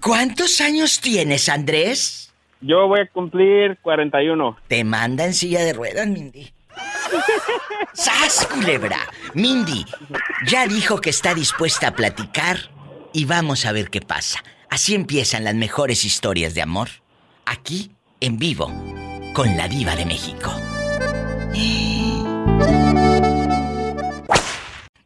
¿Cuántos años tienes, Andrés? Yo voy a cumplir 41. Te manda en silla de ruedas, Mindy. ¡Sas, culebra! Mindy ya dijo que está dispuesta a platicar y vamos a ver qué pasa. Así empiezan las mejores historias de amor. Aquí, en vivo, con la diva de México.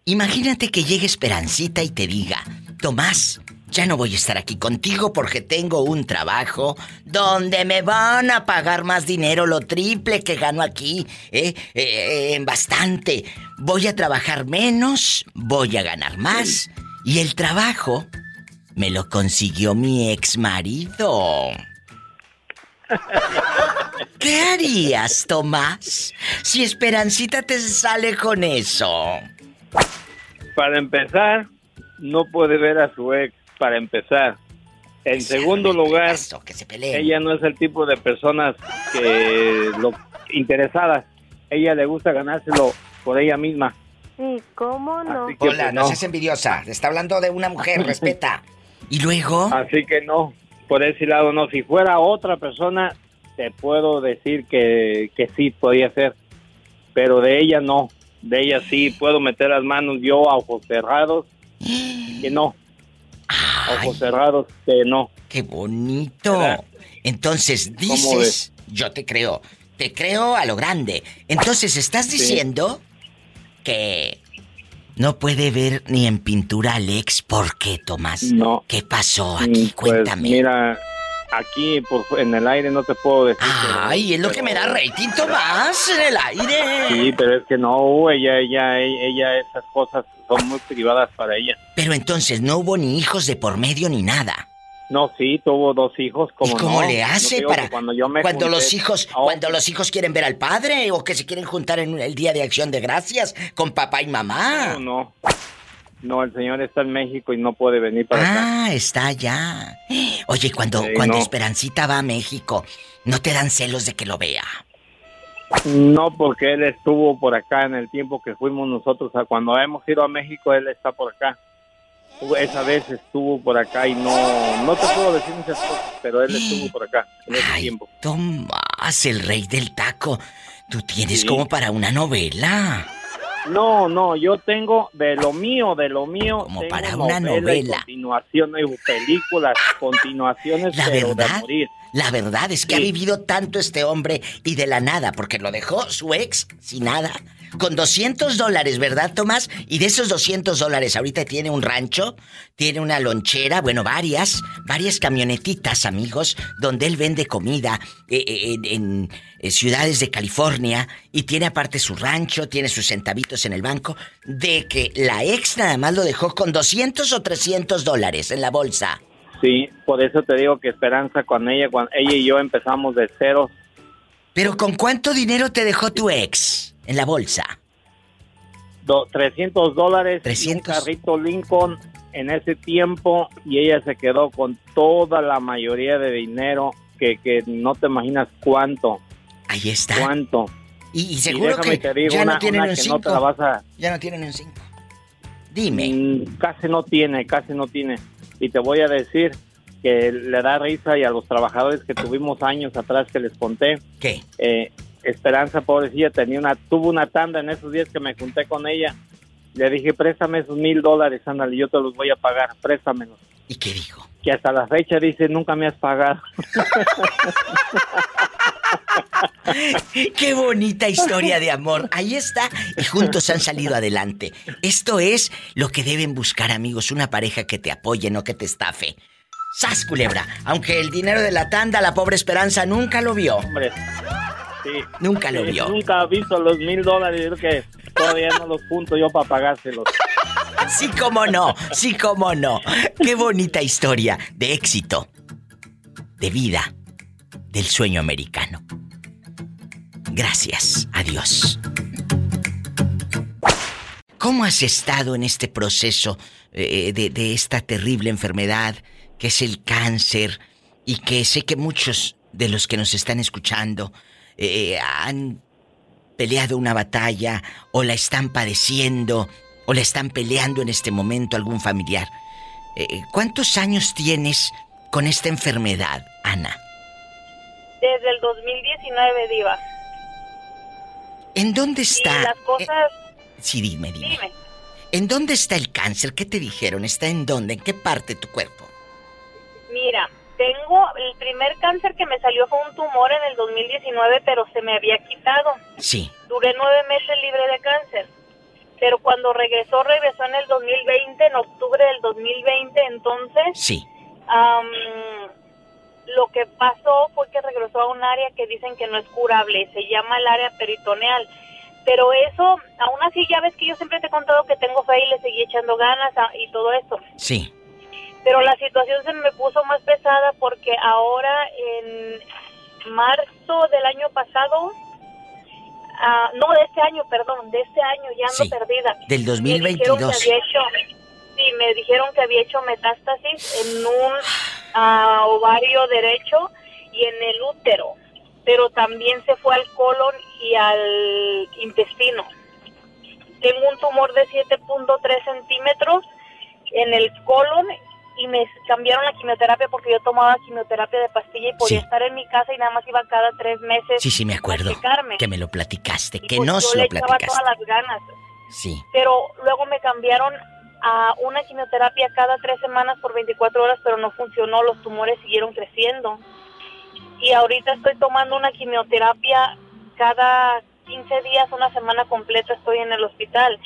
Imagínate que llegue Esperancita y te diga, Tomás, ya no voy a estar aquí contigo porque tengo un trabajo donde me van a pagar más dinero, lo triple que gano aquí, ¿eh? eh, eh bastante. Voy a trabajar menos, voy a ganar más. Y el trabajo me lo consiguió mi ex marido. ¿Qué harías, Tomás, si Esperancita te sale con eso? Para empezar, no puede ver a su ex, para empezar. En segundo lugar, ella no es el tipo de personas que lo interesadas. Ella le gusta ganárselo por ella misma. Sí, ¿cómo no? Hola, pues, no. seas envidiosa. Está hablando de una mujer, respeta. ¿Y luego? Así que no, por ese lado no. Si fuera otra persona, te puedo decir que, que sí podía ser. Pero de ella no. De ella sí puedo meter las manos yo a ojos cerrados. Que no. Ojos cerrados, que no. ¡Qué bonito! Entonces dices, yo te creo, te creo a lo grande. Entonces estás diciendo que no puede ver ni en pintura al ex. ¿Por qué, Tomás? No. ¿Qué pasó aquí? Pues, Cuéntame. Mira, aquí en el aire no te puedo decir. Ay, es lo que me da rating, Tomás, en el aire. Sí, pero es que no, ella, ella, ella, esas cosas son muy privadas para ella. Pero entonces no hubo ni hijos de por medio ni nada. No, sí, tuvo dos hijos. Como ¿Y cómo le hace para cuando, yo me cuando los hijos cuando los hijos quieren ver al padre o que se quieren juntar en el día de acción de gracias con papá y mamá? No, no. No, el señor está en México y no puede venir para acá. Ah, está allá. Oye, cuando cuando Esperancita va a México, ¿no te dan celos de que lo vea? No, porque él estuvo por acá en el tiempo que fuimos nosotros. Cuando hemos ido a México, él está por acá esa vez estuvo por acá y no, no te puedo decir muchas cosas, pero él estuvo por acá en ese tiempo. Tomás, el rey del taco, tú tienes como para una novela. No, no, yo tengo de lo mío, de lo mío. Como para una novela. Continuación, películas, continuaciones, la pero verdad, de morir. La verdad es que ha vivido tanto este hombre y de la nada, porque lo dejó su ex sin nada con 200 dólares, ¿verdad, Tomás? Y de esos 200 dólares, ahorita tiene un rancho, tiene una lonchera, bueno, varias, varias camionetitas, amigos, donde él vende comida eh, eh, en, en ciudades de California y tiene aparte su rancho, tiene sus centavitos en el banco, de que la ex nada más lo dejó con 200 o 300 dólares en la bolsa. Sí, por eso te digo que Esperanza con ella, cuando ella y yo empezamos de cero. Pero ¿con cuánto dinero te dejó tu ex? en la bolsa? 300 dólares. 300. Un carrito Lincoln en ese tiempo y ella se quedó con toda la mayoría de dinero que, que no te imaginas cuánto. Ahí está. ¿Cuánto? Y, seguro que ya no tienen un 5. Ya no tienen un 5. Dime. Mm, casi no tiene, casi no tiene. Y te voy a decir que le da risa y a los trabajadores que tuvimos años atrás que les conté. ¿Qué? Eh, Esperanza, pobrecilla, tenía una, tuvo una tanda en esos días que me junté con ella. Le dije, préstame esos mil dólares, ándale, yo te los voy a pagar, préstamelos. ¿Y qué dijo? Que hasta la fecha dice, nunca me has pagado. Qué bonita historia de amor. Ahí está. Y juntos han salido adelante. Esto es lo que deben buscar, amigos. Una pareja que te apoye, no que te estafe. ¡Sas, culebra! Aunque el dinero de la tanda, la pobre Esperanza nunca lo vio. Hombre. Nunca lo vio. Nunca ha visto los mil dólares, que todavía no los junto yo para pagárselos. Sí, cómo no, sí, cómo no. Qué bonita historia de éxito, de vida, del sueño americano. Gracias a Dios. ¿Cómo has estado en este proceso eh, de, de esta terrible enfermedad que es el cáncer y que sé que muchos de los que nos están escuchando eh, han peleado una batalla o la están padeciendo o la están peleando en este momento algún familiar. Eh, ¿Cuántos años tienes con esta enfermedad, Ana? Desde el 2019, Diva. ¿En dónde está? las cosas... sí, dime, dime, dime. ¿En dónde está el cáncer? ¿Qué te dijeron? ¿Está en dónde? ¿En qué parte de tu cuerpo? Mira, tengo, el primer cáncer que me salió fue un tumor en el 2019, pero se me había quitado. Sí. Duré nueve meses libre de cáncer. Pero cuando regresó, regresó en el 2020, en octubre del 2020, entonces... Sí. Lo que pasó fue que regresó a un área que dicen que no es curable, se llama el área peritoneal. Pero eso, aún así, ya ves que yo siempre te he contado que tengo fe y le seguí echando ganas a- y todo eso. Sí. Pero la situación se me puso más pesada porque ahora en marzo del año pasado, ah, no, de este año, perdón, de este año, ya ando Sí, perdida. del Me dijeron que 2022. había hecho, sí, me dijeron que había hecho metástasis en un ah, ovario derecho y en el útero, pero también se fue al colon y al intestino. Tengo un tumor de 7.3 centímetros en el colon y me cambiaron la quimioterapia porque yo tomaba quimioterapia de pastilla y podía Sí. estar en mi casa y nada más iba cada tres meses. Sí, sí, me acuerdo. a. Que me lo platicaste, que Pues nos yo lo le echaba todas las ganas Sí. pero luego me cambiaron a una quimioterapia cada tres semanas por 24 horas, pero no funcionó, los tumores siguieron creciendo. Y ahorita estoy tomando una quimioterapia cada 15 días, una semana completa estoy en el hospital.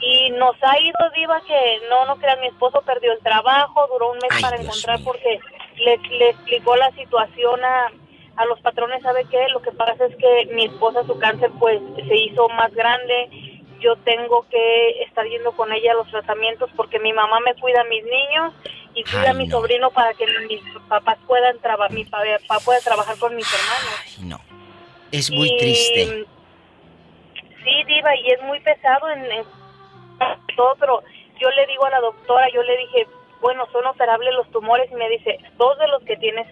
Y nos ha ido, Diva, que no, no crean, mi esposo perdió el trabajo, duró un mes Ay, para Dios encontrar porque le, le explicó la situación a, a los patrones, ¿sabe qué? Lo que pasa es que mi esposa, su cáncer, pues se hizo más grande, yo tengo que estar yendo con ella a los tratamientos porque mi mamá me cuida a mis niños y cuida a mi sobrino para que mis papás puedan trabajar, mi pa- papá pueda trabajar con mis hermanos. Ay, no. Es muy Y, triste. Sí, Diva, y es muy pesado en, en todo, pero yo le digo a la doctora, yo le dije, bueno, son operables los tumores, y me dice, dos de los que tienes,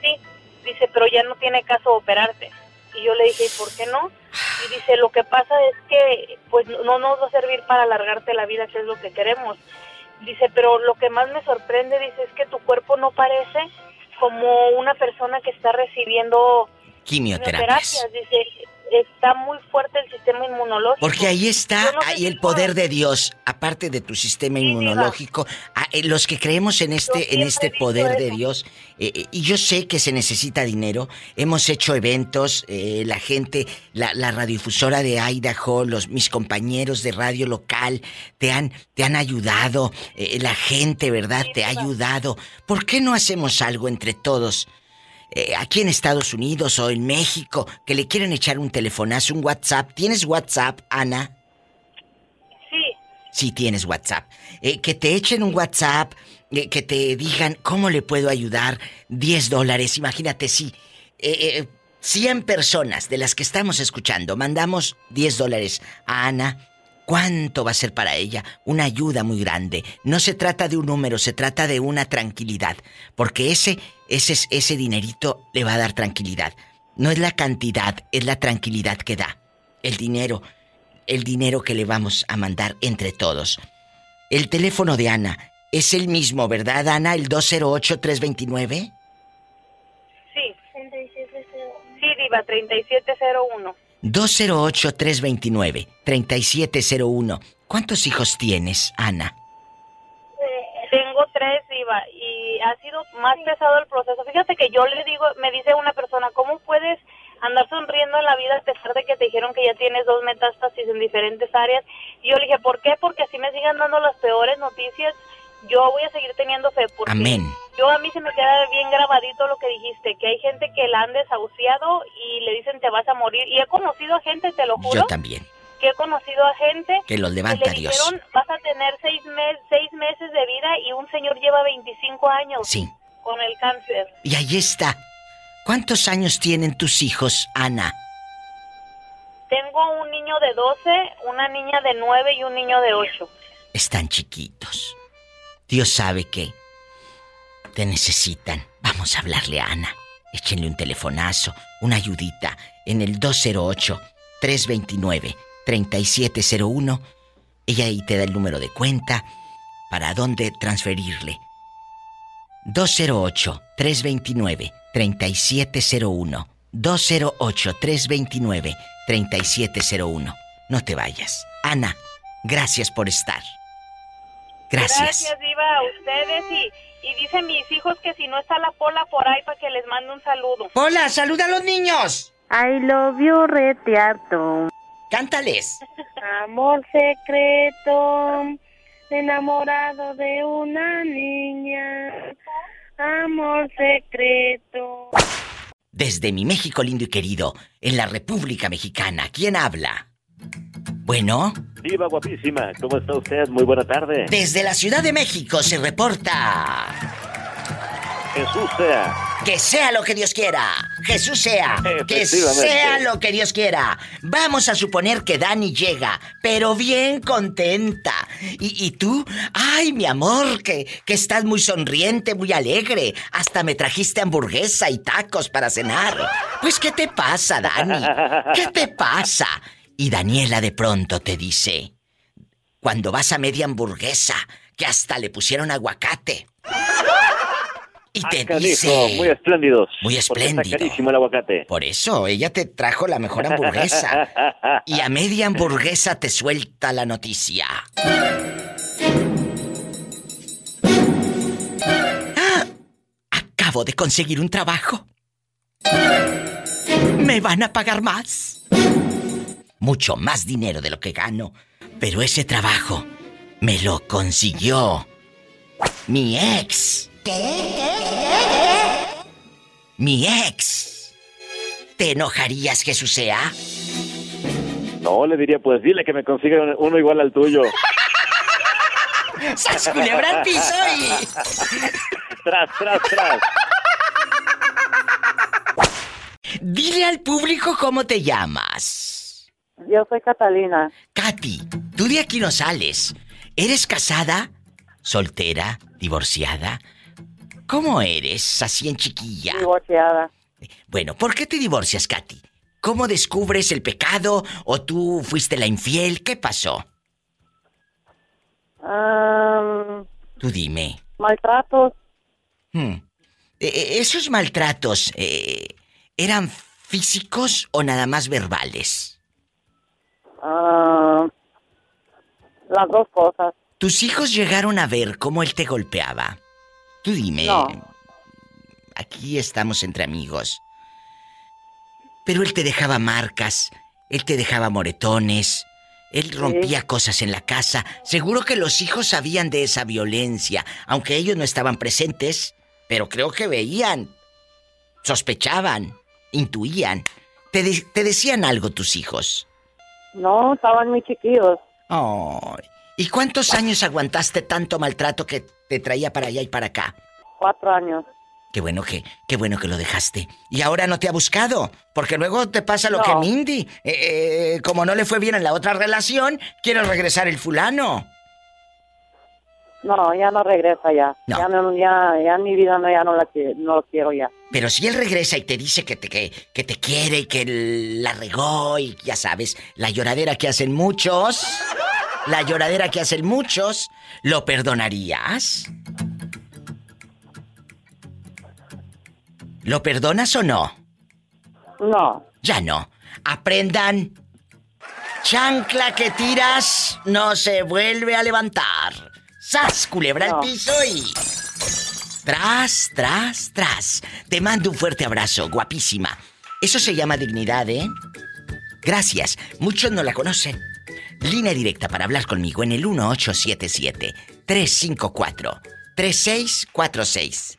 sí, dice, pero ya no tiene caso operarte. Y yo le dije, ¿y por qué no? Y dice, lo que pasa es que, pues, no nos va a servir para alargarte la vida, que es lo que queremos. Dice, pero lo que más me sorprende, dice, es que tu cuerpo no parece como una persona que está recibiendo Quimioterapias. quimioterapias. Dice, está muy fuerte el sistema inmunológico. Porque ahí está, no ahí el poder de Dios, aparte de tu sistema inmunológico, a- eh, los que creemos en este, en este poder de eso. Dios, eh, eh, y yo sé que se necesita dinero, hemos hecho eventos, eh, la gente, la, la radiodifusora de Idaho, los, mis compañeros de radio local, te han, te han ayudado, la gente, ¿verdad? Te ha ayudado. ¿Por qué no hacemos algo entre todos? Eh, aquí en Estados Unidos o en México que le quieren echar un telefonazo, un WhatsApp. ¿Tienes WhatsApp, Ana? Sí. Sí, tienes WhatsApp. Eh, que te echen un WhatsApp, eh, que te digan cómo le puedo ayudar. 10 dólares, imagínate si eh, 100 personas de las que estamos escuchando mandamos 10 dólares a Ana. ¿Cuánto va a ser para ella? Una ayuda muy grande. No se trata de un número, se trata de una tranquilidad. Porque ese, ese, ese dinerito le va a dar tranquilidad. No es la cantidad, es la tranquilidad que da. El dinero, el dinero que le vamos a mandar entre todos. El teléfono de Ana es el mismo, ¿verdad, Ana? El 208-329. Sí. Sí, Diva, 3701. 208-329-3701. ¿Cuántos hijos tienes, Ana? Tengo tres, Diva, y ha sido más pesado el proceso. Fíjate que yo le digo, me dice una persona, ¿cómo puedes andar sonriendo en la vida a pesar de que te dijeron que ya tienes dos metástasis en diferentes áreas? Y yo le dije, ¿por qué? Porque así me sigan dando las peores noticias. Yo voy a seguir teniendo fe porque Amén. Yo a mí se me queda bien grabadito lo que dijiste, que hay gente que la han desahuciado y le dicen te vas a morir. Y he conocido a gente, te lo juro, Yo también. que he conocido a gente Que los levanta le Dios. dijeron vas a tener seis, mes, seis meses de vida y un señor lleva 25 años Sí. con el cáncer. Y ahí está. ¿Cuántos años tienen tus hijos, Ana? Tengo un niño de 12, una niña de 9 y un niño de 8. Están chiquitos. Dios sabe que te necesitan. Vamos a hablarle a Ana. Échenle un telefonazo, una ayudita en el 208-329-3701. Ella ahí te da el número de cuenta para dónde transferirle. 208-329-3701. 208-329-3701. No te vayas. Ana, gracias por estar. Gracias. Gracias, Diva, a ustedes y, Y dicen mis hijos que si no está la Pola por ahí para que les mande un saludo. Hola, saluda a los niños. I love you, reteato. Cántales. Amor secreto, enamorado de una niña. Amor secreto. Desde mi México lindo y querido, en la República Mexicana, ¿quién habla? Bueno, Diva guapísima, ¿cómo está usted? Muy buena tarde. desde la Ciudad de México se reporta. Jesús sea. Que sea lo que Dios quiera. Jesús sea. Que sea lo que Dios quiera. Vamos a suponer que Dani llega, pero bien contenta. ¿Y, y tú? Ay, mi amor, que, que estás muy sonriente, muy alegre. Hasta me trajiste hamburguesa y tacos para cenar. Pues, ¿qué te pasa, Dani? ¿Qué te pasa? Y Daniela de pronto te dice, cuando vas a media hamburguesa, que hasta le pusieron aguacate. Y te Canijo, dice... muy espléndidos. Muy espléndido. Está carísimo el aguacate. Por eso, ella te trajo la mejor hamburguesa. Y a media hamburguesa te suelta la noticia. ¡Ah! Acabo de conseguir un trabajo. Me van a pagar más. Mucho más dinero de lo que gano. Pero ese trabajo me lo consiguió mi ex. Mi ex. ¿Te enojarías, Jesús sea? No, le diría, pues dile que me consiga un- uno igual al tuyo. ¡Sas culebra al piso y... tras, tras, tras. Dile al público cómo te llamas. Yo soy Catalina. Katy, tú de aquí no sales. ¿Eres casada? ¿Soltera? ¿Divorciada? ¿Cómo eres así en chiquilla? Divorciada. Bueno, ¿por qué te divorcias, Katy? ¿Cómo descubres el pecado o tú fuiste la infiel? ¿Qué pasó? Tú dime. maltratos. Hmm. Eh, eh, ¿Esos maltratos eh, eran físicos o nada más verbales? Ah, las dos cosas. ¿Tus hijos llegaron a ver cómo él te golpeaba? Tú dime. No. Aquí estamos entre amigos. Pero él te dejaba marcas, él te dejaba moretones, él rompía cosas en la casa. Seguro que los hijos sabían de esa violencia, aunque ellos no estaban presentes, pero creo que veían, sospechaban, intuían. ¿Te, de- te decían algo tus hijos? No, estaban muy chiquillos. Ay, ¿Y cuántos años aguantaste tanto maltrato que te traía para allá y para acá? Cuatro años. Qué bueno que, qué bueno que lo dejaste. Y ahora no te ha buscado, porque luego te pasa lo No. que Mindy. Eh, eh, como no le fue bien en la otra relación, quiere regresar el fulano. No, ya no regresa ya. Ya, no, ya, ya en mi vida no, ya no, la, no lo quiero ya. Pero si él regresa y te dice que te, que, que te quiere y que la regó y ya sabes, la lloradera que hacen muchos, la lloradera que hacen muchos, ¿lo perdonarías? ¿Lo perdonas o no? No. Ya no. Aprendan. Chancla que tiras no se vuelve a levantar. ¡Sas, culebra al No. piso y... Tras, tras, tras. Te mando un fuerte abrazo, guapísima. Eso se llama dignidad, ¿eh? Gracias. Muchos no la conocen. Línea directa para hablar conmigo en el 1877-354-3646.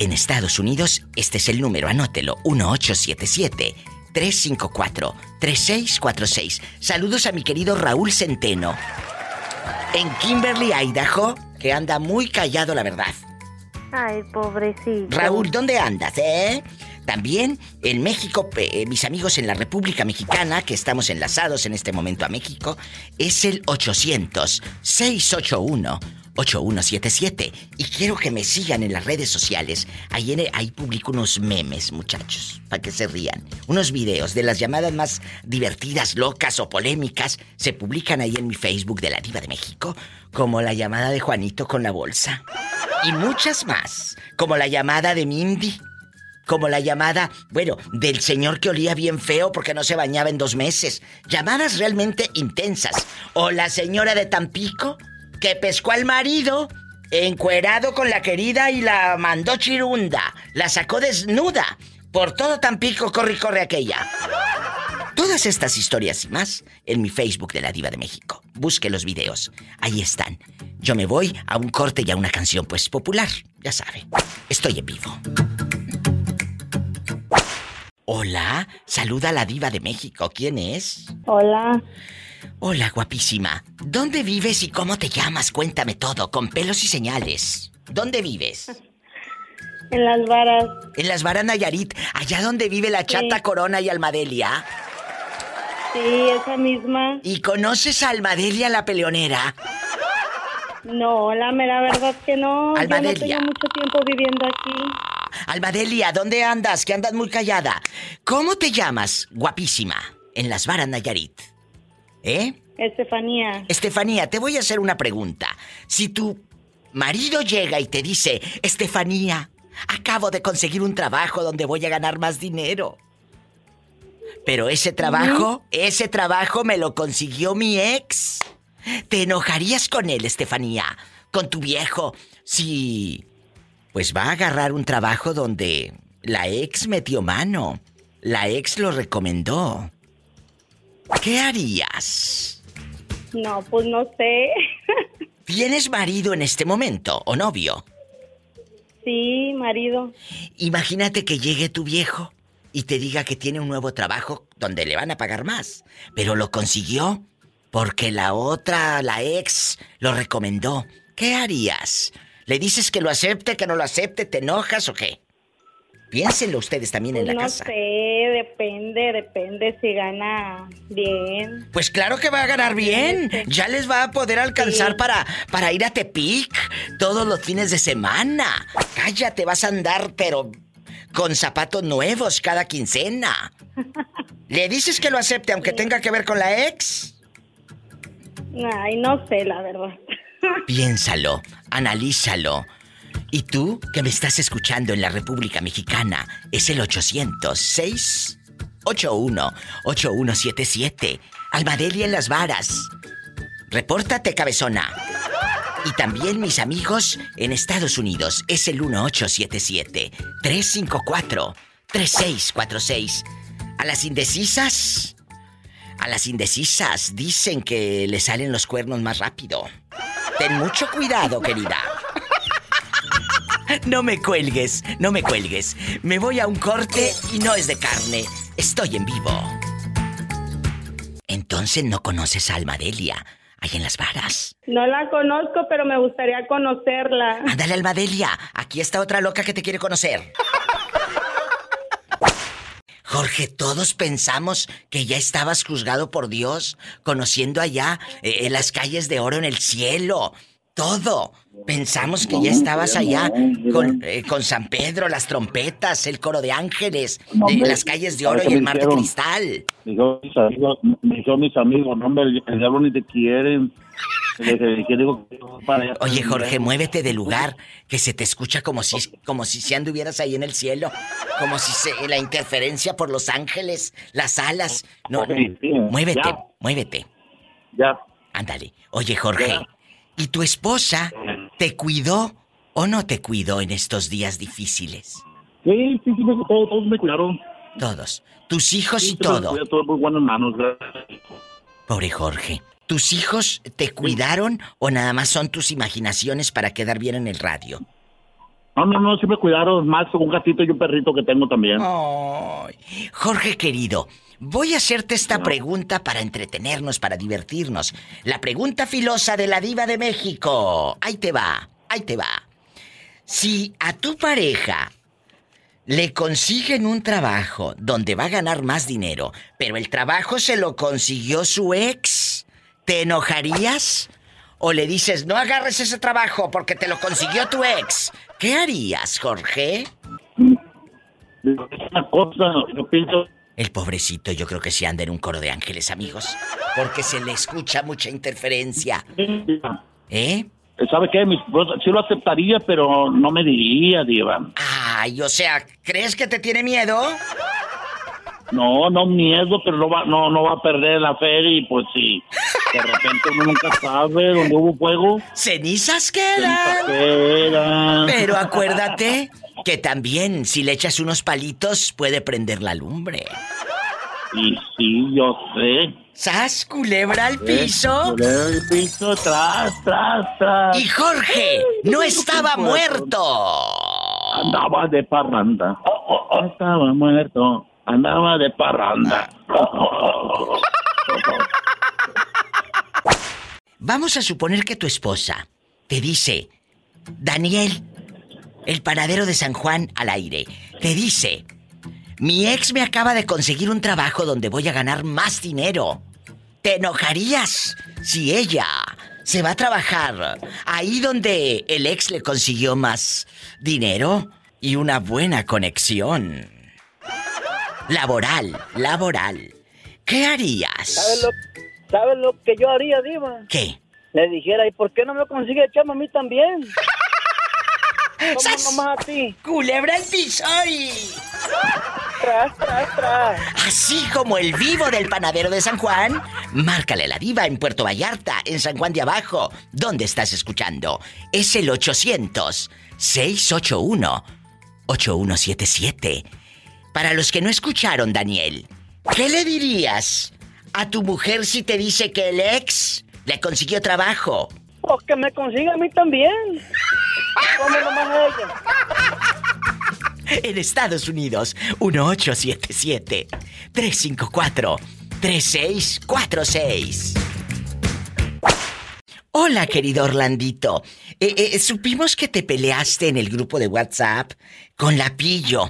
En Estados Unidos, este es el número, anótelo, 1877-354-3646. Saludos a mi querido Raúl Centeno. En Kimberly, Idaho, que anda muy callado, la verdad. Ay, pobrecito. Raúl, ¿dónde andas, eh? También en México, eh, mis amigos en la República Mexicana, que estamos enlazados en este momento a México, es el 800-681-8177. Y quiero que me sigan en las redes sociales. Ahí, en- ahí publico unos memes, muchachos, para que se rían. Unos videos de las llamadas más divertidas, locas o polémicas. Se publican ahí en mi Facebook de la Diva de México, como la llamada de Juanito con la bolsa. Y muchas más, como la llamada de Mindy. Como la llamada, bueno, del señor que olía bien feo porque no se bañaba en dos meses. Llamadas realmente intensas. O la señora de Tampico que pescó al marido encuerado con la querida y la mandó chirunda. La sacó desnuda. Por todo Tampico, corre y corre aquella. Todas estas historias y más en mi Facebook de la Diva de México. Busque los videos. Ahí están. Yo me voy a un corte y a una canción, pues popular. Ya sabe. Estoy en vivo. Hola, saluda a la Diva de México. ¿Quién es? Hola. Hola, guapísima. ¿Dónde vives y cómo te llamas? Cuéntame todo, con pelos y señales. ¿Dónde vives? En las varas. En las varas Nayarit, allá donde vive la chata Corona y Almadelia. Sí, esa misma. ¿Y conoces a Almadelia la peleonera? No, la mera verdad que no. Almadelia. Yo no tengo mucho tiempo viviendo aquí. Almadelia, ¿dónde andas? Que andas muy callada. ¿Cómo te llamas, guapísima? En las varas Nayarit. ¿Eh? Estefanía. Estefanía, te voy a hacer una pregunta. Si tu marido llega y te dice, Estefanía, acabo de conseguir un trabajo donde voy a ganar más dinero. Pero ese trabajo, ese trabajo me lo consiguió mi ex. ¿Te enojarías con él, Estefanía? Con tu viejo. Si... Pues va a agarrar un trabajo donde la ex metió mano. La ex lo recomendó. ¿Qué harías? No, pues no sé. ¿Tienes marido en este momento o novio? Sí, marido. Imagínate que llegue tu viejo y te diga que tiene un nuevo trabajo donde le van a pagar más, pero lo consiguió porque la otra, la ex, lo recomendó. ¿Qué harías? ¿Le dices que lo acepte, que no lo acepte, te enojas o qué? Piénsenlo ustedes también en la no casa. sé, depende, depende si gana bien. Pues claro que va a ganar bien. Ya les va a poder alcanzar para, para ir a Tepic todos los fines de semana. Cállate, vas a andar, pero con zapatos nuevos cada quincena. ¿Le dices que lo acepte aunque tenga que ver con la ex? Ay, no sé, la verdad. Piénsalo, analízalo. Y tú, que me estás escuchando en la República Mexicana, es el 806 81 8177 Almadelia en las varas. Repórtate, cabezona. Y también mis amigos en Estados Unidos es el 1877 354 3646. A las indecisas a las indecisas dicen que le salen los cuernos más rápido. Ten mucho cuidado, querida. No me cuelgues, no me cuelgues. Me voy a un corte y no es de carne. Estoy en vivo. Entonces no conoces a Almadelia, ahí en las varas. No la conozco, pero me gustaría conocerla. Ándale, Almadelia. Aquí está otra loca que te quiere conocer. Jorge, todos pensamos que ya estabas juzgado por Dios, conociendo allá eh, en las calles de oro en el cielo. Todo. Pensamos que ya estabas allá con, eh, con San Pedro, las trompetas, el coro de ángeles, eh, las calles de oro y el mar de cristal. Dijo mis amigos, dijo mis amigos, no, hombre, el diablo ni te quieren. Oye, Jorge, muévete de lugar, que se te escucha como si, como si se anduvieras ahí en el cielo, como si se, la interferencia por los ángeles, las alas. No, sí, muévete, ya. muévete. Ya. Ándale. Oye, Jorge, ¿y tu esposa te cuidó o no te cuidó en estos días difíciles? Sí, sí, sí, me- todos, todos me cuidaron. Todos. Tus hijos y todo. Todo, todo muy buenas manos, gracias. Pobre Jorge. ¿Tus hijos te cuidaron o nada más son tus imaginaciones para quedar bien en el radio? No, no, no, sí me cuidaron. Más un gatito y un perrito que tengo también. Jorge querido, voy a hacerte esta pregunta para entretenernos, para divertirnos. La pregunta filosa de la diva de México. Ahí te va, ahí te va. Si a tu pareja le consiguen un trabajo donde va a ganar más dinero, pero el trabajo se lo consiguió su ex, ¿te enojarías? ¿O le dices, no agarres ese trabajo porque te lo consiguió tu ex? ¿Qué harías, Jorge? Es una cosa, yo pienso. El pobrecito yo creo que sí anda en un coro de ángeles, amigos. Porque se le escucha mucha interferencia. ¿Eh? ¿Sabe qué? Sí lo aceptaría, pero no me diría, Diva. Ay, o sea, ¿crees que te tiene miedo? No, no miedo, pero no va, no, no va a perder la feria y pues sí. De repente uno nunca sabe dónde hubo fuego. Cenizas quedan. Quedan. Pero acuérdate que también si le echas unos palitos puede prender la lumbre. Y sí, yo sé. ¡Sas, culebra al piso! Culebra al piso, tras, tras, tras. Y Jorge no estaba muerto. Andaba de parranda. No estaba muerto. Andaba de parranda. Vamos a suponer que tu esposa te dice, Daniel, el panadero de San Juan al aire, te dice, mi ex me acaba de conseguir un trabajo donde voy a ganar más dinero. ¿Te enojarías si ella se va a trabajar ahí donde el ex le consiguió más dinero y una buena conexión? Laboral, laboral. ¿Qué harías? ¿Sabes lo, ¿Sabes lo que yo haría, Diva? ¿Qué? Le dijera, ¿y por qué no me consigue echarme a mí también? ¿Cómo nomás a ti? ¡Culebra el piso! y- Tras, tras, tras. Así como el vivo del panadero de San Juan, márcale la diva en Puerto Vallarta, en San Juan de Abajo. ¿Dónde estás escuchando? Es el 800-681-8177. Para los que no escucharon, Daniel, ¿qué le dirías a tu mujer si te dice que el ex le consiguió trabajo? O que me consiga a mí también. ¿Cómo nomás ella? En Estados Unidos, 1877-354-3646. Hola, querido Orlandito. Eh, eh, supimos que te peleaste en el grupo de WhatsApp con la pillo.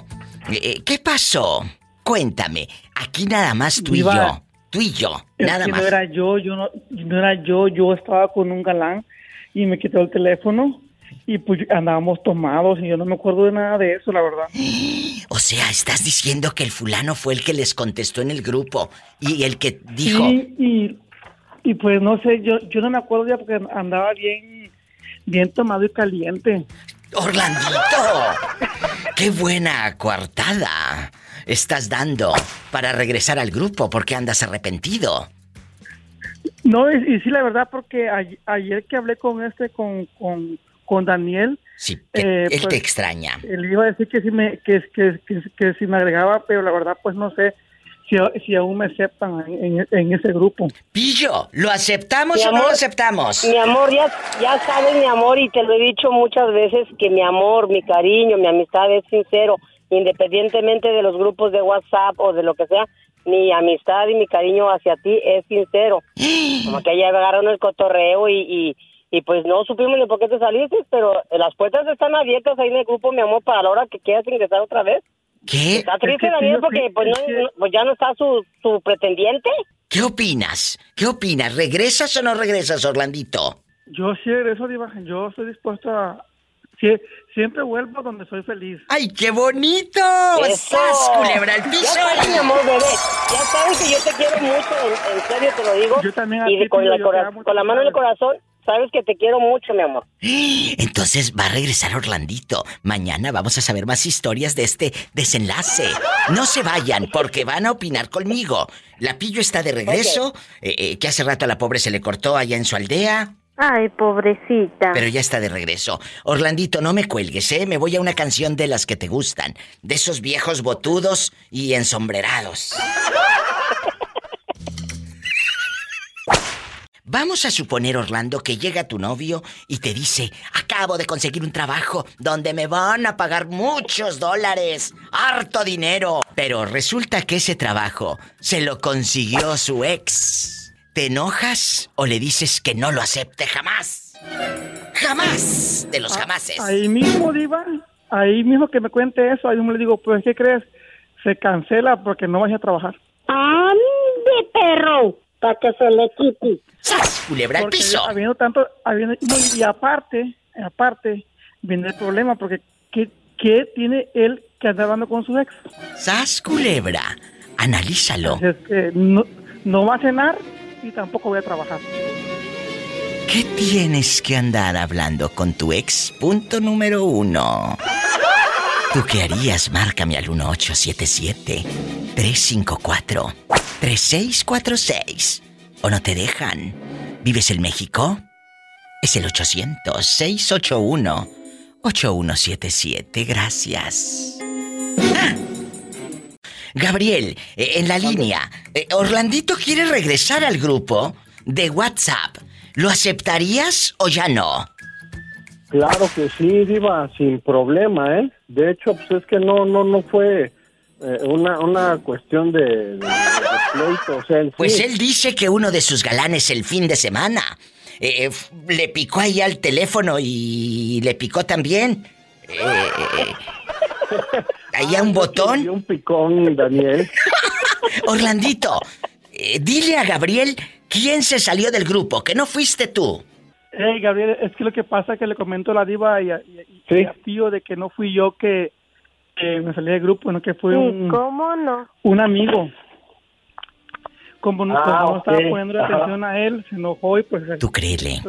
Eh, eh, ¿Qué pasó? Cuéntame. Aquí nada más tú y yo. Tú y yo. Es Nada que más. no era yo, yo no, no era yo, yo estaba con un galán y me quitó el teléfono y pues andábamos tomados y yo no me acuerdo de nada de eso, la verdad. O sea, estás diciendo que el fulano fue el que les contestó en el grupo y el que dijo. Sí, y, y pues no sé, yo, yo no me acuerdo ya porque andaba bien, bien tomado y caliente. Orlandito, qué buena coartada estás dando para regresar al grupo porque andas arrepentido. No, y, y sí, la verdad, porque a- ayer que hablé con este, con, con, con Daniel, Sí, eh, él pues, te extraña. él iba a decir que si me, que, que, que, que si me agregaba, pero la verdad, pues no sé si, si aún me aceptan en, en- en ese grupo. Pillo, ¿lo aceptamos Mi o no amor, lo aceptamos? Mi amor, ya, ya sabes, mi amor, y te lo he dicho muchas veces, que mi amor, mi cariño, mi amistad es sincero, independientemente de los grupos de WhatsApp o de lo que sea, mi amistad y mi cariño hacia ti es sincero. Como que ya agarraron el cotorreo y, y, y pues no supimos ni por qué te saliste, pero las puertas están abiertas ahí en el grupo, mi amor, para la hora que quieras ingresar otra vez. ¿Qué? Está triste, Es que Daniel, porque pues, no, no- pues ya no está su, su pretendiente. ¿Qué opinas? ¿Qué opinas? ¿Regresas o no regresas, Orlandito? Yo sí regreso, Diva, yo estoy dispuesto a... sie- siempre vuelvo donde soy feliz. ¡Ay, qué bonito! Eso. ¡Sas, culebra al piso! Ya sabes, mi amor, bebé. Ya sabes que yo te quiero mucho, en, en serio te lo digo. Yo también a Y ti, con, la yo con mano en el corazón, sabes que te quiero mucho, mi amor. Entonces va a regresar Orlandito. Mañana vamos a saber más historias de este desenlace. No se vayan porque van a opinar conmigo. La pillo está de regreso, eh, eh, que hace rato a la pobre se le cortó allá en su aldea, Ay, pobrecita. pero ya está de regreso. Orlandito, no me cuelgues, ¿eh? Me voy a una canción de las que te gustan, de esos viejos botudos y ensombrerados. Vamos a suponer, Orlando, que llega tu novio y te dice, acabo de conseguir un trabajo donde me van a pagar muchos dólares, harto dinero. Pero resulta que ese trabajo se lo consiguió su ex. ¿Te enojas o le dices que no lo acepte jamás? Jamás de los jamases. Ahí mismo, Diva, ahí mismo que me cuente eso, ahí mismo le digo, pues, ¿qué crees? Se cancela porque no vaya a trabajar. ¡Ande, perro! Para que se le quite. ¡Sas! Culebra al piso. habiendo tanto, habiendo, no, y aparte, aparte, viene el problema, porque ¿qué, qué tiene él que andar hablando con su ex? ¡Sas, culebra! Analízalo. Es que no, no va a cenar y tampoco voy a trabajar. ¿Qué tienes que andar hablando con tu ex? Punto número uno. ¿Tú qué harías? Márcame al 1877-354-3646. ¿O no te dejan? ¿Vives en México? Es el 800-681-8177. Gracias. Ah. Gabriel, eh, en la línea, eh, Orlandito quiere regresar al grupo de WhatsApp. ¿Lo aceptarías o ya no? Claro que sí, Diva, sin problema, ¿eh? De hecho, pues es que no, no, no fue eh, una, una cuestión de, de- de pleito, o sea, en sí. Pues él dice que uno de sus galanes el fin de semana eh, f- le picó ahí al teléfono y le picó también. Eh, ahí a un botón. un picón, Daniel. Orlandito, eh, dile a Gabriel quién se salió del grupo, que no fuiste tú. Hey, Gabriel, es que lo que pasa es que le comento a la diva y a, y a- y a tío de que no fui yo que, que me salí del grupo, no que fue un, ¿Cómo no? un amigo. Como no, Ah, como no ok. estaba poniendo Ajá. atención a él, se enojó y pues... Tú créele. y...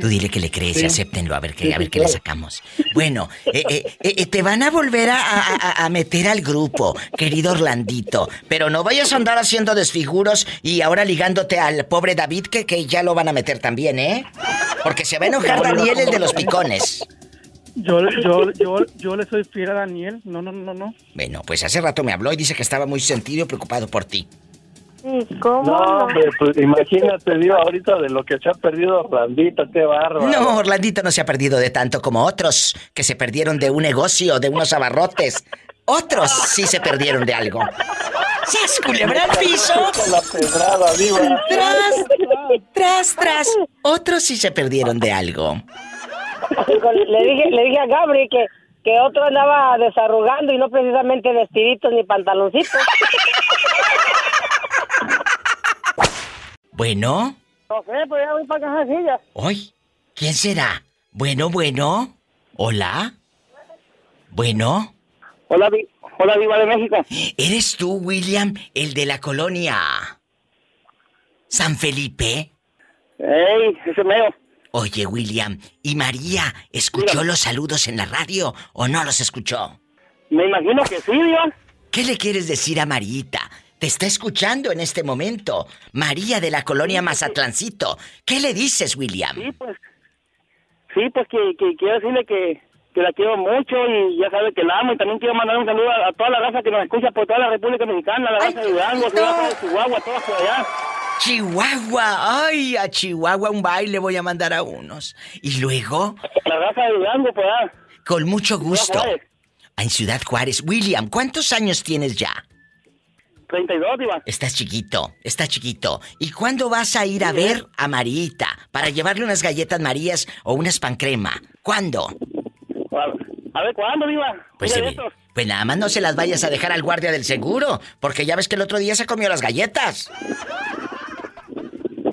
Tú dile que le crees y acéptenlo, a ver qué, Sí, a sí, ver qué le sacamos. Bueno, eh, eh, eh, te van a volver a- a meter al grupo, querido Orlandito. Pero no vayas a andar haciendo desfiguros y ahora ligándote al pobre David, que, que ya lo van a meter también, ¿eh? Porque se va a enojar Daniel, el de los picones. Yo, yo, yo, yo le soy fiel a Daniel. No, no, no, no. Bueno, pues hace rato me habló y dice que estaba muy sentido y preocupado por ti. ¿Cómo No, hombre, pues imagínate, Diva, ahorita de lo que se ha perdido Orlandito, qué bárbaro. No, Orlandito no se ha perdido de tanto como otros que se perdieron de un negocio, de unos abarrotes. Otros sí se perdieron de algo. ¡Sas, culebra al piso! La pedrada. ¡Tras, tras, tras! Otros sí se perdieron de algo. Le dije, le dije a Gabri que, que otro andaba desarrugando y no precisamente vestiditos ni pantaloncitos. Bueno, No sé, pues ya voy para casacillas. hoy, ¿quién será? Bueno, bueno. Hola. Bueno. Hola, hola, Diva de México. ¿Eres tú, William, el de la colonia San Felipe? ¡Ey, ese meo! Oye, William, ¿y María escuchó los saludos en la radio o no los escuchó? Me imagino que sí, Diva. ¿Qué le quieres decir a Marita? Te está escuchando en este momento. María de la colonia Mazatlancito. ¿Qué le dices, William? Sí, pues. Sí, pues que, que quiero decirle que, que la quiero mucho y ya sabe que la amo. Y también quiero mandar un saludo a, a toda la raza que nos escucha por toda la República Mexicana, la raza de Durango, la raza de Chihuahua, todos por allá. Chihuahua, ay, a Chihuahua un baile voy a mandar a unos. Y luego, La raza de Durango, por allá. con mucho gusto, Juárez. en Ciudad Juárez. William, ¿cuántos años tienes ya? 32, Diva. Estás chiquito, estás chiquito. ¿Y cuándo vas a ir a ver a Marita para llevarle unas galletas Marías o unas pancrema? ¿Cuándo? A, ver, ¿cuándo, Diva? Pues, pues nada más no se las vayas a dejar al guardia del seguro, porque ya ves que el otro día se comió las galletas.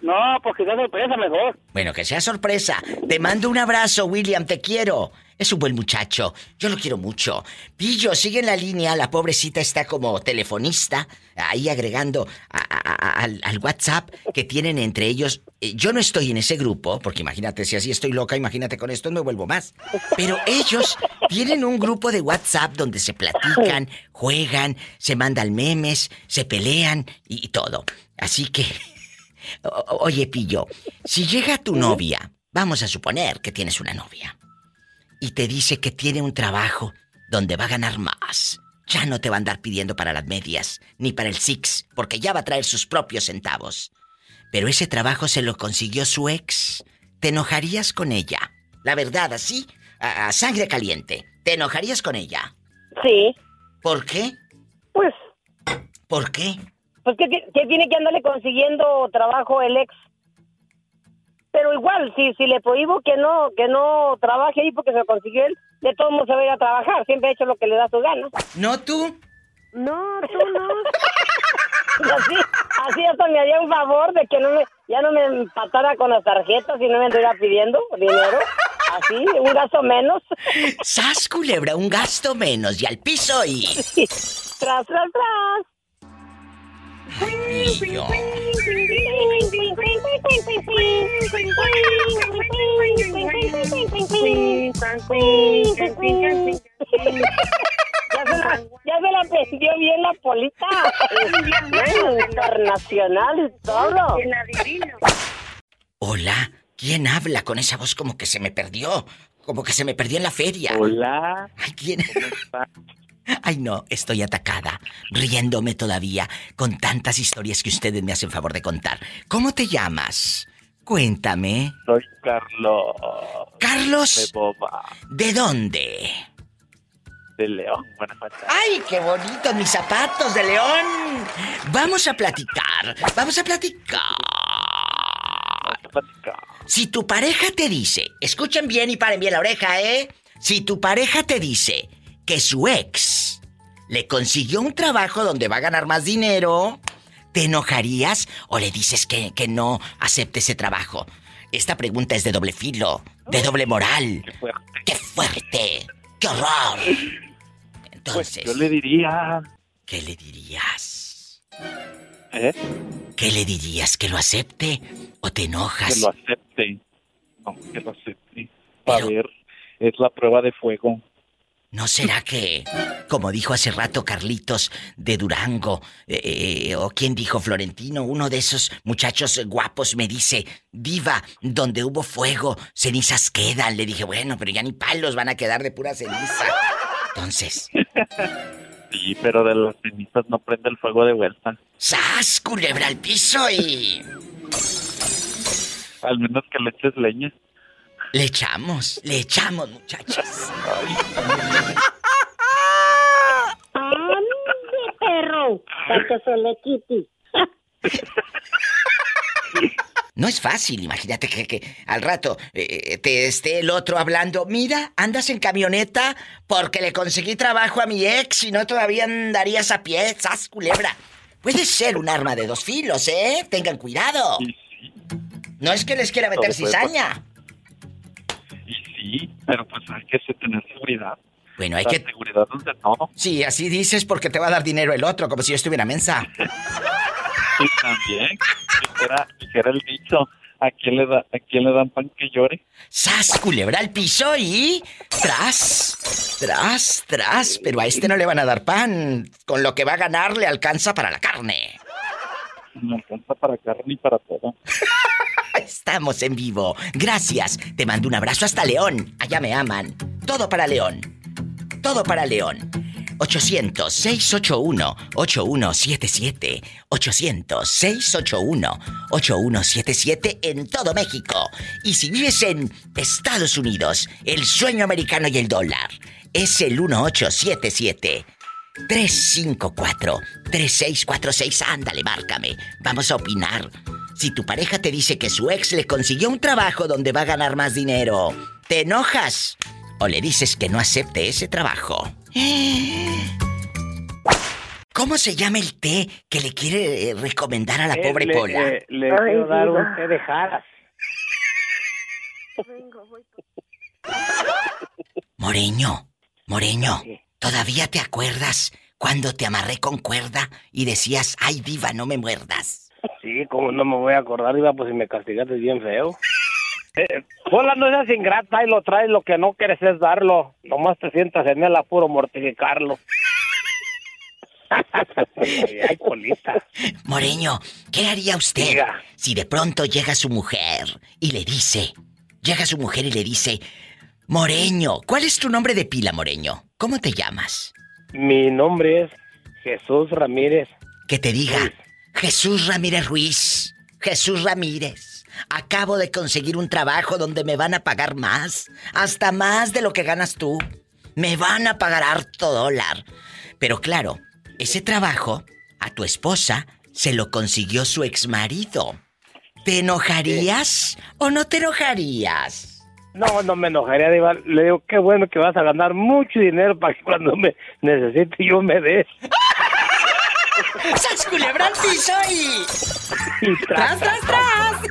No, pues que sea sorpresa mejor. Bueno, que sea sorpresa. Te mando un abrazo, William, te quiero. Es un buen muchacho. Yo lo quiero mucho. Pillo, sigue en la línea. La pobrecita está como telefonista, ahí agregando al, WhatsApp que tienen entre ellos. Eh, Yo no estoy en ese grupo, porque imagínate, si así estoy loca, imagínate con esto me vuelvo más. Pero ellos tienen un grupo de WhatsApp donde se platican, juegan, se mandan memes, se pelean y todo. Así que O- Oye, Pillo, si llega tu novia, vamos a suponer que tienes una novia, y te dice que tiene un trabajo donde va a ganar más, ya no te va a andar pidiendo para las medias, ni para el Six, porque ya va a traer sus propios centavos. Pero ese trabajo se lo consiguió su ex. ¿Te enojarías con ella? La verdad, así, a, a sangre caliente. ¿Te enojarías con ella? Sí. ¿Por qué? Pues. ¿Por qué? Pues que, que tiene que andarle consiguiendo trabajo el ex. Pero igual, si, si le prohíbo que no, que no trabaje ahí porque se lo consiguió él, de todos modos se va a ir a trabajar. Siempre ha hecho lo que le da su gana. ¿No tú? No, tú no. Y así, así hasta me haría un favor de que no me, ya no me empatara con las tarjetas y no me anduviera pidiendo dinero. Así, un gasto menos. ¡Sas, culebra! Un gasto menos y al piso y... Tras, tras, tras. Ya se la, ya se la aprendió bien la polita. Mm, Internacional y todo. Hola, ¿quién habla con esa voz como que se me perdió? Como que se me perdió en la feria. Hola. Ay, ¿quién? Ay, no, estoy atacada, riéndome todavía con tantas historias que ustedes me hacen favor de contar. ¿Cómo te llamas? Cuéntame. Soy Carlos. Carlos. De Boba. ¿De dónde? De León, Guanajuato. ¡Ay, qué bonitos mis zapatos de león! Vamos a platicar, vamos a platicar. Si tu pareja te dice, escuchen bien y paren bien la oreja, ¿eh? Si tu pareja te dice que su ex le consiguió un trabajo donde va a ganar más dinero, ¿te enojarías o le dices que, que no acepte ese trabajo? Esta pregunta es de doble filo, de doble moral. Qué fuerte. ¡Qué fuerte! ¡Qué horror! Entonces, Pues yo le diría. ¿qué le dirías? ¿Eh? ¿Qué le dirías? ¿Que lo acepte o te enojas? Que lo acepte. No, que lo acepte. A ver, es la prueba de fuego. ¿No será que, como dijo hace rato Carlitos de Durango, eh, eh, o quien dijo Florentino, uno de esos muchachos guapos me dice, diva, donde hubo fuego, cenizas quedan. Le dije, bueno, pero ya ni palos van a quedar de pura ceniza. Entonces, Sí, pero de las cenizas no prende el fuego de vuelta. ¡sas! Culebra al piso y... Al menos que le eches leña. Le echamos, le echamos, muchachos. ¡Ande, perro! Para que se le quite. No es fácil, imagínate que, que al rato eh, te esté el otro hablando, mira, andas en camioneta porque le conseguí trabajo a mi ex y no todavía andarías a pie, ¡sas, culebra! Puede ser un arma de dos filos, ¿eh? Tengan cuidado. No es que les quiera meter cizaña. Sí, pero pues hay que tener seguridad. Bueno, hay La que... seguridad ante todo. Sí, así dices porque te va a dar dinero el otro, como si yo estuviera mensa. Y también, dijera, dijera el dicho, ¿a quién, le da, ¿a quién le dan pan que llore? ¡Sas, culebra al piso y... tras! Tras, tras. Pero a este no le van a dar pan. Con lo que va a ganar le alcanza para la carne. No alcanza para carne y para todo. Estamos en vivo. Gracias. Te mando un abrazo hasta León. Allá me aman. Todo para León. Todo para León. 800-681-8177. 800-681-8177 en todo México. Y si vives en Estados Unidos, el sueño americano y el dólar es el 1877. 354-3646. Ándale, márcame. Vamos a opinar. Si tu pareja te dice que su ex le consiguió un trabajo donde va a ganar más dinero, ¿te enojas? ¿O le dices que no acepte ese trabajo? ¿Cómo se llama el té que le quiere eh, recomendar a la Eh, pobre le- Pola? Le, le quiero dar un té de jaras. Moreño, Moreño, ¿todavía te acuerdas cuando te amarré con cuerda y decías, ay diva, no me muerdas? Sí, como no me voy a acordar, iba, pues si me castigaste bien feo. Eh, Pola, no seas ingrata y lo traes, lo que no quieres es darlo. Nomás te sientas en el apuro mortificarlo. Ay, Polita. Moreño, ¿qué haría usted si de pronto llega su mujer y le dice, llega su mujer y le dice, Moreño, ¿cuál es tu nombre de pila, Moreño? ¿Cómo te llamas? Mi nombre es Jesús Ramírez. Que te diga, Jesús Ramírez Ruiz, Jesús Ramírez, acabo de conseguir un trabajo donde me van a pagar más, hasta más de lo que ganas tú. Me van a pagar harto dólar. Pero claro, ese trabajo a tu esposa se lo consiguió su exmarido. ¿Te enojarías o no te enojarías? No, no me enojaría, Diva. Le digo, qué bueno que vas a ganar mucho dinero para que cuando me necesite yo me des. ¡Sas culebra al piso y... ¡Tras, tras, tras!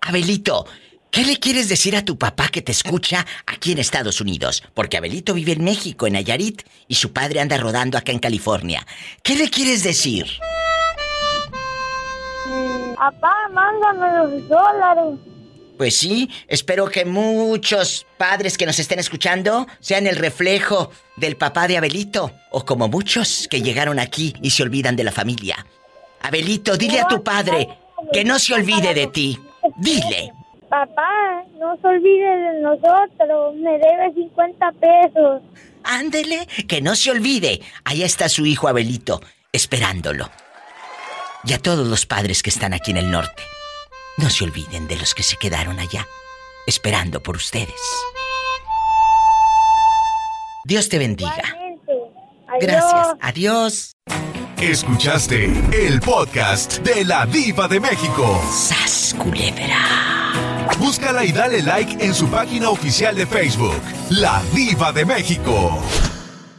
Abelito, ¿qué le quieres decir a tu papá que te escucha aquí en Estados Unidos? Porque Abelito vive en México, en Nayarit, y su padre anda rodando acá en California. ¿Qué le quieres decir? Papá, mándame los dólares. Pues sí, espero que muchos padres que nos estén escuchando sean el reflejo del papá de Abelito, o como muchos que llegaron aquí y se olvidan de la familia. Abelito, dile a tu padre, Que no se olvide de ti. Dile. Papá, no se olvide de nosotros. Me debe 50 pesos. Ándele, que no se olvide. Allá está su hijo Abelito, esperándolo. Y a todos los padres que están aquí en el norte. No se olviden de los que se quedaron allá, esperando por ustedes. Dios te bendiga. Gracias. Adiós. Escuchaste el podcast de la Diva de México. ¡Sas, culebra! Búscala y dale like en su página oficial de Facebook, La Diva de México.